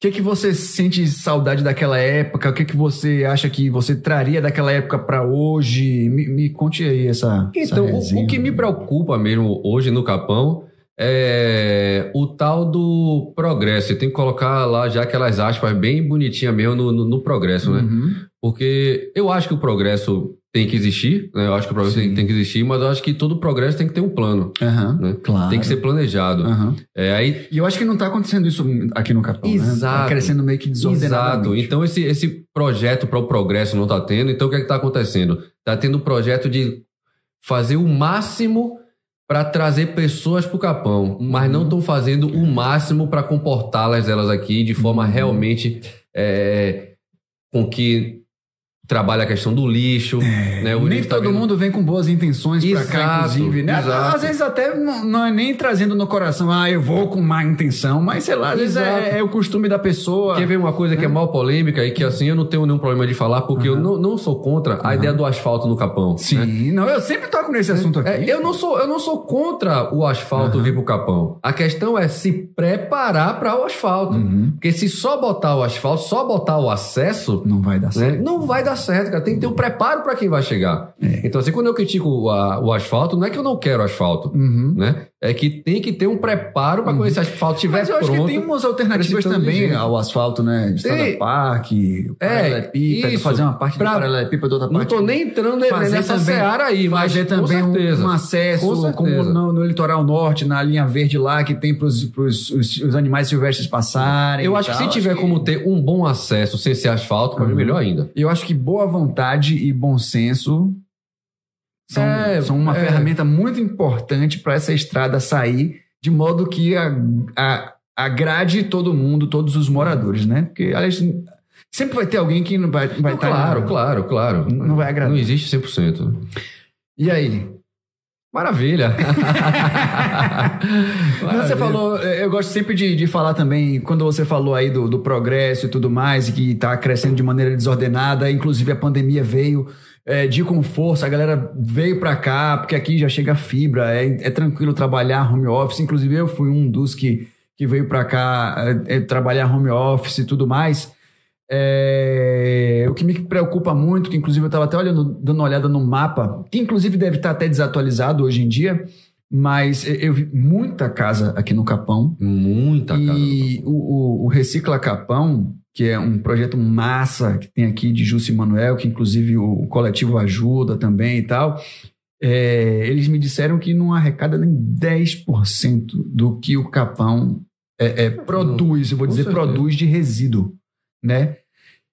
[SPEAKER 1] O que, que você sente saudade daquela época? O que, que você acha que você traria daquela época para hoje? Me, me conte aí essa.
[SPEAKER 2] Então,
[SPEAKER 1] essa
[SPEAKER 2] o, o que me preocupa mesmo hoje no Capão é o tal do progresso. Tenho que colocar lá já aquelas aspas bem bonitinhas mesmo no, no- no progresso, né?
[SPEAKER 1] Uhum.
[SPEAKER 2] Porque eu acho que o progresso tem que existir, né? Eu acho que o progresso tem, tem que existir, mas eu acho que todo progresso tem que ter um plano,
[SPEAKER 1] Aham,
[SPEAKER 2] né?
[SPEAKER 1] Claro.
[SPEAKER 2] Tem que ser planejado.
[SPEAKER 1] Aham.
[SPEAKER 2] É, aí
[SPEAKER 1] E eu acho que não tá acontecendo isso aqui no Capão, né? Tá
[SPEAKER 2] Exato.
[SPEAKER 1] crescendo meio que
[SPEAKER 2] Exato.
[SPEAKER 1] desordenadamente.
[SPEAKER 2] Então, esse, esse projeto para o progresso não está tendo. Então, o que é está acontecendo? Está tendo o projeto de fazer o máximo para trazer pessoas para o Capão, mas não estão fazendo o máximo para comportá-las elas aqui de forma
[SPEAKER 1] Uhum.
[SPEAKER 2] realmente é, com que trabalha a questão do lixo. né? O
[SPEAKER 1] Nem
[SPEAKER 2] tá
[SPEAKER 1] todo
[SPEAKER 2] vendo-
[SPEAKER 1] mundo vem com boas intenções pra cá, inclusive, né?
[SPEAKER 2] exato.
[SPEAKER 1] Às vezes até não, não é nem trazendo no coração, ah, eu vou com má intenção, mas sei lá, às vezes é, é o costume da pessoa.
[SPEAKER 2] Quer ver uma coisa que é mal polêmica e que assim eu não tenho nenhum problema de falar, porque eu não, não sou contra a ideia do asfalto no Capão. né?
[SPEAKER 1] Sim, não, eu sempre toco nesse assunto aqui.
[SPEAKER 2] É, eu, não sou, eu não sou contra o asfalto vir pro Capão. A questão é se preparar para o asfalto.
[SPEAKER 1] Uhum.
[SPEAKER 2] Porque se só botar o asfalto, só botar o acesso,
[SPEAKER 1] Não vai dar certo.
[SPEAKER 2] né, não vai dar certo, cara. Tem que ter um preparo para quem vai chegar.
[SPEAKER 1] É.
[SPEAKER 2] Então, assim, quando eu critico o, a- o asfalto, não é que eu não quero asfalto,
[SPEAKER 1] Uhum.
[SPEAKER 2] né? É que tem que ter um preparo para quando esse asfalto estiver
[SPEAKER 1] Mas eu acho
[SPEAKER 2] pronto.
[SPEAKER 1] que tem umas alternativas também ao asfalto, né? Estrada. Parque,
[SPEAKER 2] É,
[SPEAKER 1] paralelepípedo, fazer uma parte
[SPEAKER 2] Pra-
[SPEAKER 1] do paralelepípedo, outra
[SPEAKER 2] Não
[SPEAKER 1] parte...
[SPEAKER 2] tô nem entrando
[SPEAKER 1] fazer
[SPEAKER 2] nessa
[SPEAKER 1] também-
[SPEAKER 2] seara aí, mas
[SPEAKER 1] fazer também um, um acesso,
[SPEAKER 2] Com
[SPEAKER 1] como no, no litoral norte, na linha verde lá, que tem para os, animais silvestres passarem.
[SPEAKER 2] Eu acho que
[SPEAKER 1] tal.
[SPEAKER 2] se tiver como ter um bom acesso sem ser asfalto, para mim, melhor ainda.
[SPEAKER 1] Eu acho que boa vontade e bom senso são,
[SPEAKER 2] É,
[SPEAKER 1] são uma
[SPEAKER 2] é.
[SPEAKER 1] ferramenta muito importante para essa estrada sair, de modo que a, a- agrade todo mundo, todos os moradores, né? Porque, aliás, sempre vai ter alguém que não vai, vai
[SPEAKER 2] Não,
[SPEAKER 1] estar.
[SPEAKER 2] claro, claro, claro.
[SPEAKER 1] Não vai agradar.
[SPEAKER 2] Não existe 100%.
[SPEAKER 1] E aí?
[SPEAKER 2] Maravilha.
[SPEAKER 1] Não, você falou, eh, eu gosto sempre de, de falar também, quando você falou aí do, do progresso e tudo mais, e que está crescendo de maneira desordenada, inclusive a pandemia veio eh, de com força, a galera veio para cá, porque aqui já chega fibra, é, é tranquilo trabalhar home office, inclusive eu fui um dos que, que veio para cá eh, eh, trabalhar home office e tudo mais. É, o que me preocupa muito, que inclusive eu estava até olhando, dando uma olhada no mapa, que inclusive deve estar até desatualizado hoje em dia, mas eu- vi muita casa aqui no Capão.
[SPEAKER 2] Muita cara.
[SPEAKER 1] e o, o- o Recicla Capão, que é um projeto massa que tem aqui de Jussi Manuel, que inclusive o coletivo ajuda também e tal. é, eles me disseram que não arrecada nem 10% do que o Capão é, é, produz, eu vou
[SPEAKER 2] Com
[SPEAKER 1] dizer,
[SPEAKER 2] certeza.
[SPEAKER 1] produz de resíduo, né?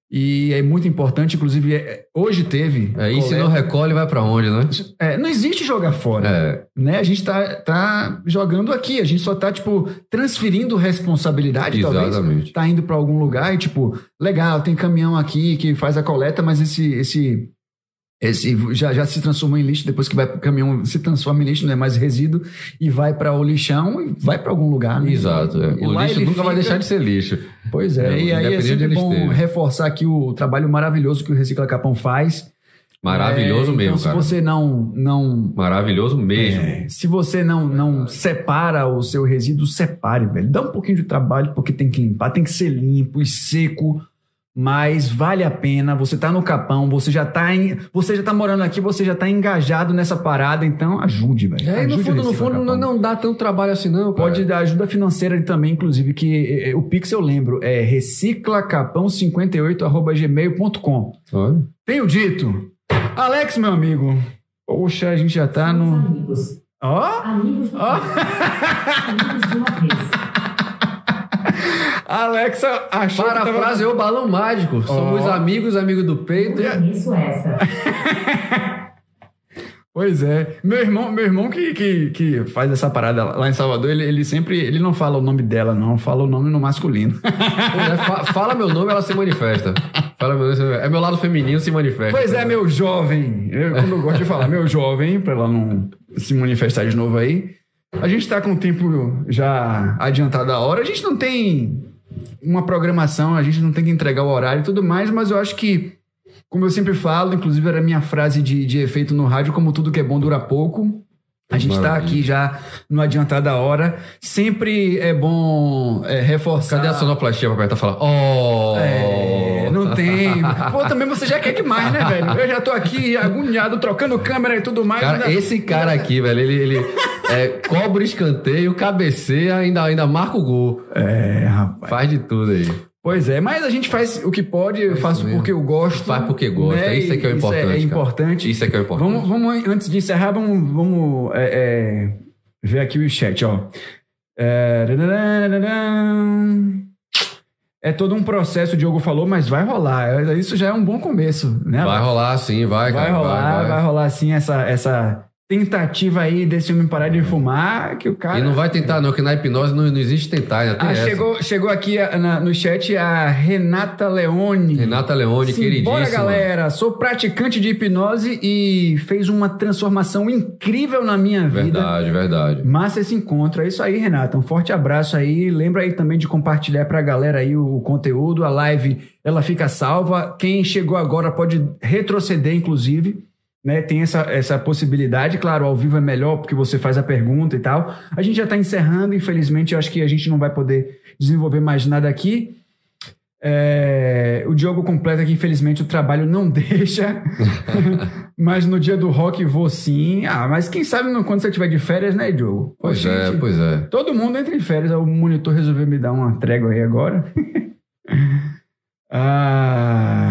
[SPEAKER 1] E é muito importante, inclusive, é, hoje teve.
[SPEAKER 2] É, e se não recolhe, vai pra onde, né?
[SPEAKER 1] é, não existe jogar fora
[SPEAKER 2] É.
[SPEAKER 1] né? A gente tá, tá jogando aqui, a gente só tá, tipo, transferindo responsabilidade, talvez.
[SPEAKER 2] Exatamente.
[SPEAKER 1] Tá indo pra algum lugar e, tipo, legal, tem caminhão aqui que faz a coleta, mas esse. esse esse já, já se transformou em lixo, depois que vai pro caminhão se transforma em lixo, não é mais resíduo, e vai para o lixão e vai para algum lugar. Né?
[SPEAKER 2] Exato. é.
[SPEAKER 1] E
[SPEAKER 2] O lixo nunca vai
[SPEAKER 1] fica-
[SPEAKER 2] deixar de ser lixo.
[SPEAKER 1] Pois é,
[SPEAKER 2] É,
[SPEAKER 1] e aí é sempre bom
[SPEAKER 2] esteja.
[SPEAKER 1] reforçar aqui o trabalho maravilhoso que o Recicla Capão faz.
[SPEAKER 2] Maravilhoso
[SPEAKER 1] É,
[SPEAKER 2] mesmo,
[SPEAKER 1] então, se
[SPEAKER 2] cara.
[SPEAKER 1] você não não
[SPEAKER 2] Maravilhoso mesmo.
[SPEAKER 1] é, se você não não separa o seu resíduo, separe, velho. Dá um pouquinho de trabalho porque tem que limpar, tem que ser limpo e seco, mas vale a pena. Você tá no Capão, você já tá em, você já tá morando aqui, você já tá engajado nessa parada, então ajude, velho.
[SPEAKER 2] É, e no fundo, no fundo, não, não dá tanto trabalho assim, não. cara.
[SPEAKER 1] Pode dar ajuda financeira também, inclusive, que eh, o Pix eu lembro, é reciclacapão58.gmail.com.
[SPEAKER 2] Olha.
[SPEAKER 1] Tenho dito. Alex, meu amigo. Poxa, a gente já tá
[SPEAKER 3] Somos
[SPEAKER 1] no.
[SPEAKER 3] amigos.
[SPEAKER 1] Ó!
[SPEAKER 3] Amigos do
[SPEAKER 1] Ó!
[SPEAKER 3] Amigos de uma vez.
[SPEAKER 1] Alexa achou que tava-
[SPEAKER 2] o balão mágico. Somos amigos, amigos do peito.
[SPEAKER 3] Eu conheço essa.
[SPEAKER 1] Pois é. Meu irmão, meu irmão que, que, que faz essa parada lá em Salvador, ele, ele sempre. Ele não fala o nome dela, não. Fala o nome no masculino.
[SPEAKER 2] Né? Fa- Fala meu nome, ela se manifesta. Fala meu nome, é meu lado feminino se manifesta.
[SPEAKER 1] Pois é, meu jovem. Eu, como eu gosto de falar, meu jovem, pra ela não se manifestar de novo aí. A gente tá com o tempo já adiantado da hora. A gente não tem uma programação, a gente não tem que entregar o horário e tudo mais, mas eu acho que, como eu sempre falo, inclusive era minha frase de, de efeito no rádio, como tudo que é bom dura pouco. A gente tá
[SPEAKER 2] Maravilha.
[SPEAKER 1] aqui já no adiantado da hora. Sempre é bom é, reforçar.
[SPEAKER 2] Cadê a sonoplastia pra apertar e falar? Oh!
[SPEAKER 1] É, não tem. Pô, também você já quer demais, né, velho? Eu já tô aqui agoniado, trocando câmera e tudo mais.
[SPEAKER 2] Cara,
[SPEAKER 1] ainda-
[SPEAKER 2] esse cara aqui, velho, ele, ele é, cobra o escanteio, cabeceia, ainda, ainda marca o gol.
[SPEAKER 1] É, rapaz.
[SPEAKER 2] Faz de tudo aí.
[SPEAKER 1] Pois é, mas a gente faz o que pode, eu faço
[SPEAKER 2] mesmo.
[SPEAKER 1] porque eu gosto.
[SPEAKER 2] Faz porque gosta, isso é que é o
[SPEAKER 1] Isso
[SPEAKER 2] importante,
[SPEAKER 1] É,
[SPEAKER 2] cara.
[SPEAKER 1] importante.
[SPEAKER 2] Isso é que é o importante.
[SPEAKER 1] Vamos, vamos, antes de encerrar, vamos, vamos é, é, ver aqui o chat, ó. É, é todo um processo, o Diogo falou, mas vai rolar. Isso já é um bom começo, né?
[SPEAKER 2] Vai rolar sim, vai,
[SPEAKER 1] Vai
[SPEAKER 2] cara.
[SPEAKER 1] rolar, vai,
[SPEAKER 2] vai.
[SPEAKER 1] rolar sim essa, essa tentativa aí desse homem parar de fumar, que o cara...
[SPEAKER 2] E não vai tentar, não, que na hipnose não, não existe tentar, ainda tem
[SPEAKER 1] Ah,
[SPEAKER 2] essa.
[SPEAKER 1] chegou, chegou aqui a- na- no chat a Renata Leone.
[SPEAKER 2] Renata Leone, queridíssima.
[SPEAKER 1] Bora, galera. Sou praticante de hipnose e fez uma transformação incrível na minha vida.
[SPEAKER 2] Verdade, verdade.
[SPEAKER 1] Massa esse encontro. É isso aí, Renata. Um forte abraço aí. Lembra aí também de compartilhar pra galera aí o conteúdo. A live, ela fica salva. Quem chegou agora pode retroceder, inclusive. Né? Tem essa, essa possibilidade. Claro, ao vivo é melhor porque você faz a pergunta e tal. A gente já está encerrando. Infelizmente, eu acho que a gente não vai poder desenvolver mais nada aqui. É, o Diogo completa que infelizmente o trabalho não deixa, mas no dia do rock vou sim. Ah, mas quem sabe quando você estiver de férias, né, Diogo? Pô,
[SPEAKER 2] Pois é,
[SPEAKER 1] gente,
[SPEAKER 2] pois é.
[SPEAKER 1] Todo mundo entra em férias. O monitor resolveu me dar uma trégua aí agora. ah.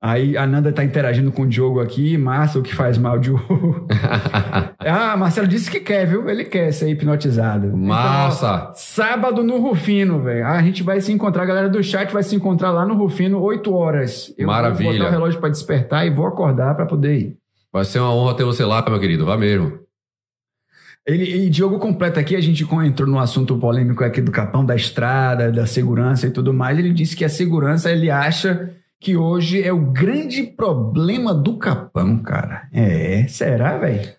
[SPEAKER 1] Aí a Nanda tá interagindo com o Diogo aqui. Massa, o que faz mal, Diogo. ah, Marcelo disse que quer, viu? Ele quer ser hipnotizado.
[SPEAKER 2] Massa!
[SPEAKER 1] Então, sábado no Rufino, velho. A gente vai se encontrar, a galera do chat vai se encontrar lá no Rufino, 8 horas. Eu vou
[SPEAKER 2] Maravilha.
[SPEAKER 1] botar o relógio pra despertar e vou acordar pra poder ir.
[SPEAKER 2] Vai ser uma honra ter você lá, meu querido. Vá mesmo.
[SPEAKER 1] Ele, e Diogo completa aqui, a gente entrou no assunto polêmico aqui do capão, da estrada, da segurança e tudo mais. Ele disse que a segurança, ele acha que hoje é o grande problema do capão, cara. É, será, velho?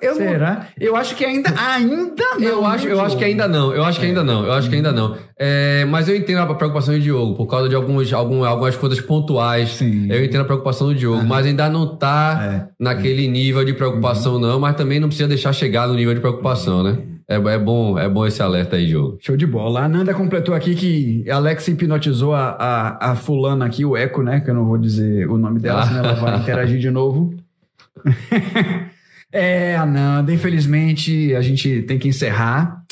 [SPEAKER 2] Eu,
[SPEAKER 1] Será? Eu acho que ainda, ainda não.
[SPEAKER 2] eu, acho, eu acho que ainda não. Eu acho que ainda não. Eu acho que ainda não. É, mas eu entendo a preocupação do Diogo, por causa de alguns, algum, algumas coisas pontuais.
[SPEAKER 1] Sim.
[SPEAKER 2] Eu entendo a preocupação do Diogo, mas ainda não tá
[SPEAKER 1] É.
[SPEAKER 2] naquele nível de preocupação, não. Mas também não precisa deixar chegar no nível de preocupação, né? É, é bom, é bom esse alerta aí, Diogo.
[SPEAKER 1] Show de bola. A Nanda completou aqui que Alex hipnotizou a, a, a fulana aqui, o Eco, né? Que eu não vou dizer o nome dela,
[SPEAKER 2] Ah.
[SPEAKER 1] senão ela vai interagir de novo. é, a Nanda, infelizmente, a gente tem que encerrar,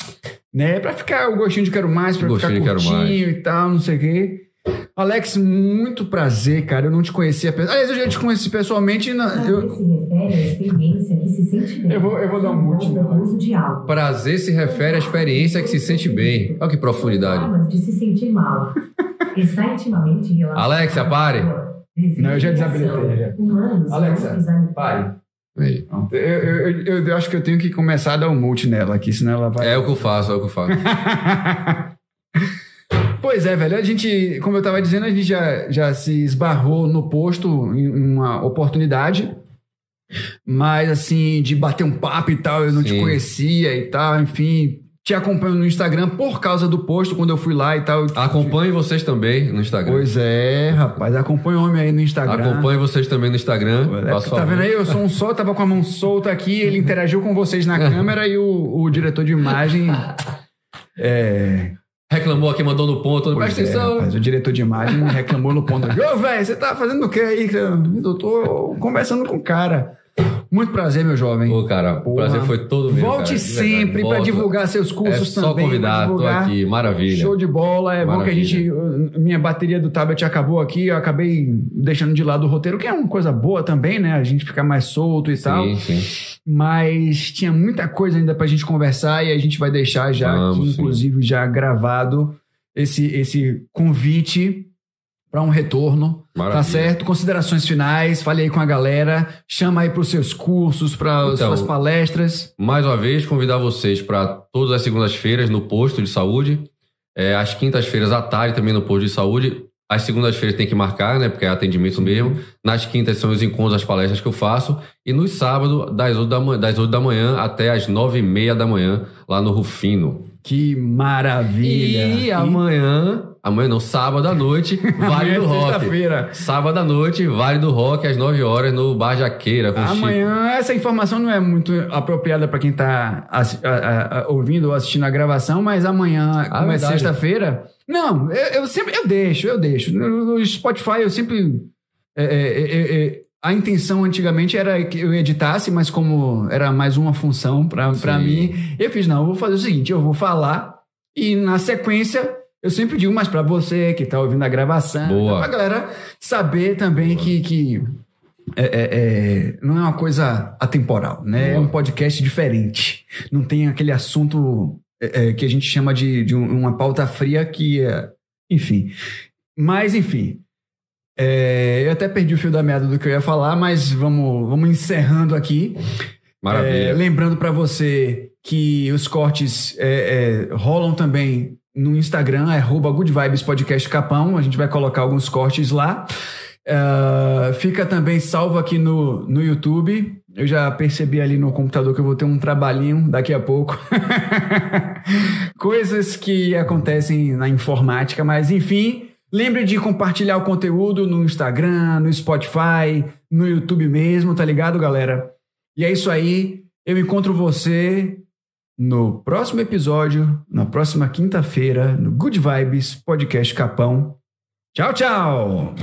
[SPEAKER 1] né? Pra ficar o gostinho de quero mais, pra
[SPEAKER 2] Gostinho
[SPEAKER 1] ficar curtinho e tal, não sei o quê. Alex, muito prazer, cara. Eu não te conhecia. Aliás, eu já te conheci pessoalmente. Na,
[SPEAKER 3] Prazer
[SPEAKER 1] eu,
[SPEAKER 3] se refere à experiência que se sente bem.
[SPEAKER 1] Eu vou- eu vou dar um mute nela.
[SPEAKER 3] o uso de álcool.
[SPEAKER 2] Prazer se refere à experiência que se sente bem. Olha que profundidade.
[SPEAKER 3] Formas de se sentir mal. Está intimamente relacionado.
[SPEAKER 2] Alexia, pare.
[SPEAKER 1] Não, eu já desabilitei.
[SPEAKER 3] Humanos
[SPEAKER 1] Alexa, pare. Eu, eu, eu, eu acho que eu tenho que começar a dar um mute nela aqui, senão ela vai.
[SPEAKER 2] É o que eu faço, é o que eu faço.
[SPEAKER 1] Pois é, velho. A gente, como eu tava dizendo, a gente já, já se esbarrou no posto em uma oportunidade. Mas, assim, de bater um papo e tal, eu não te
[SPEAKER 2] Sim.
[SPEAKER 1] conhecia e tal, enfim. te acompanho no Instagram por causa do post, quando eu fui lá e tal.
[SPEAKER 2] Acompanhe vocês também no Instagram.
[SPEAKER 1] Pois é, rapaz. Acompanha o homem aí no Instagram.
[SPEAKER 2] Acompanhe vocês também no Instagram.
[SPEAKER 1] É, tá vendo aí? Eu sou um só, tava com a mão solta aqui, ele interagiu com vocês na câmera e o, o diretor de imagem. É.
[SPEAKER 2] Reclamou aqui, mandou no ponto. Presta
[SPEAKER 1] é,
[SPEAKER 2] atenção.
[SPEAKER 1] rapaz, o diretor de imagem reclamou no ponto. Ô, velho, você tá fazendo o que aí? Eu tô conversando com o cara. Muito prazer, meu jovem.
[SPEAKER 2] Ô, cara, o prazer foi todo meu.
[SPEAKER 1] Volte
[SPEAKER 2] cara,
[SPEAKER 1] sempre para divulgar seus cursos
[SPEAKER 2] É só
[SPEAKER 1] também. pra
[SPEAKER 2] convidar, tô aqui, maravilha.
[SPEAKER 1] Show de bola. É bom que a
[SPEAKER 2] Maravilha.
[SPEAKER 1] gente. Minha bateria do tablet acabou aqui, eu acabei deixando de lado o roteiro, que é uma coisa boa também, né? A gente ficar mais solto e tal.
[SPEAKER 2] Sim, sim.
[SPEAKER 1] Mas tinha muita coisa ainda pra gente conversar e a gente vai deixar já
[SPEAKER 2] Vamos,
[SPEAKER 1] aqui,
[SPEAKER 2] sim.
[SPEAKER 1] inclusive, já gravado esse, esse convite para um retorno.
[SPEAKER 2] Maravilha.
[SPEAKER 1] Tá certo? Considerações finais, fale aí com a galera, chama aí pros seus cursos, para
[SPEAKER 2] Então,
[SPEAKER 1] suas palestras.
[SPEAKER 2] Mais uma vez, convidar vocês para todas as segundas-feiras no posto de saúde. É, às quintas-feiras à tarde também no posto de saúde. Às segundas-feiras tem que marcar, né? Porque é atendimento mesmo. Nas quintas são os encontros, as palestras que eu faço. E nos sábados, das 8 da manhã, das 8 da manhã até as 9 e meia da manhã, lá no Rufino.
[SPEAKER 1] Que maravilha!
[SPEAKER 2] E amanhã, amanhã não, sábado à noite, Vale
[SPEAKER 1] Amanhã
[SPEAKER 2] do
[SPEAKER 1] é
[SPEAKER 2] Rock.
[SPEAKER 1] sexta-feira.
[SPEAKER 2] Sábado à noite, Vale do Rock, às 9 horas, no Bar Jaqueira, com Chico.
[SPEAKER 1] Amanhã, essa informação não é muito apropriada para quem tá a- a- a- ouvindo ou assistindo a gravação, mas amanhã, como é
[SPEAKER 2] Ah,
[SPEAKER 1] sexta-feira. Não, eu, eu sempre eu deixo, eu deixo. No, Spotify eu sempre. é, é, é, é, a intenção antigamente era que eu editasse, mas como era mais uma função para mim, eu fiz, não, eu vou fazer o seguinte, eu vou falar e na sequência eu sempre digo mais para você que tá ouvindo a gravação,
[SPEAKER 2] Boa.
[SPEAKER 1] pra galera saber também que, que é, é, é, não é uma coisa atemporal, né? É
[SPEAKER 2] Boa.
[SPEAKER 1] um podcast diferente. Não tem aquele assunto é, é, que a gente chama de, de um- uma pauta fria que é. Enfim. Mas, enfim. É, eu até perdi o fio da meada do que eu ia falar, mas vamos, vamos encerrando aqui.
[SPEAKER 2] Maravilha.
[SPEAKER 1] É, lembrando para você que os cortes é, é, rolam também no Instagram, é arroba Good Vibes Podcast Capão. A gente vai colocar alguns cortes lá. Ah, fica também salvo aqui no, no YouTube. Eu já percebi ali no computador que eu vou ter um trabalhinho daqui a pouco. Coisas que acontecem na informática, mas enfim. Lembre de compartilhar o conteúdo no Instagram, no Spotify, no YouTube mesmo, tá ligado, galera? E é isso aí. Eu encontro você no próximo episódio, na próxima quinta-feira, no Good Vibes Podcast Capão. Tchau, tchau!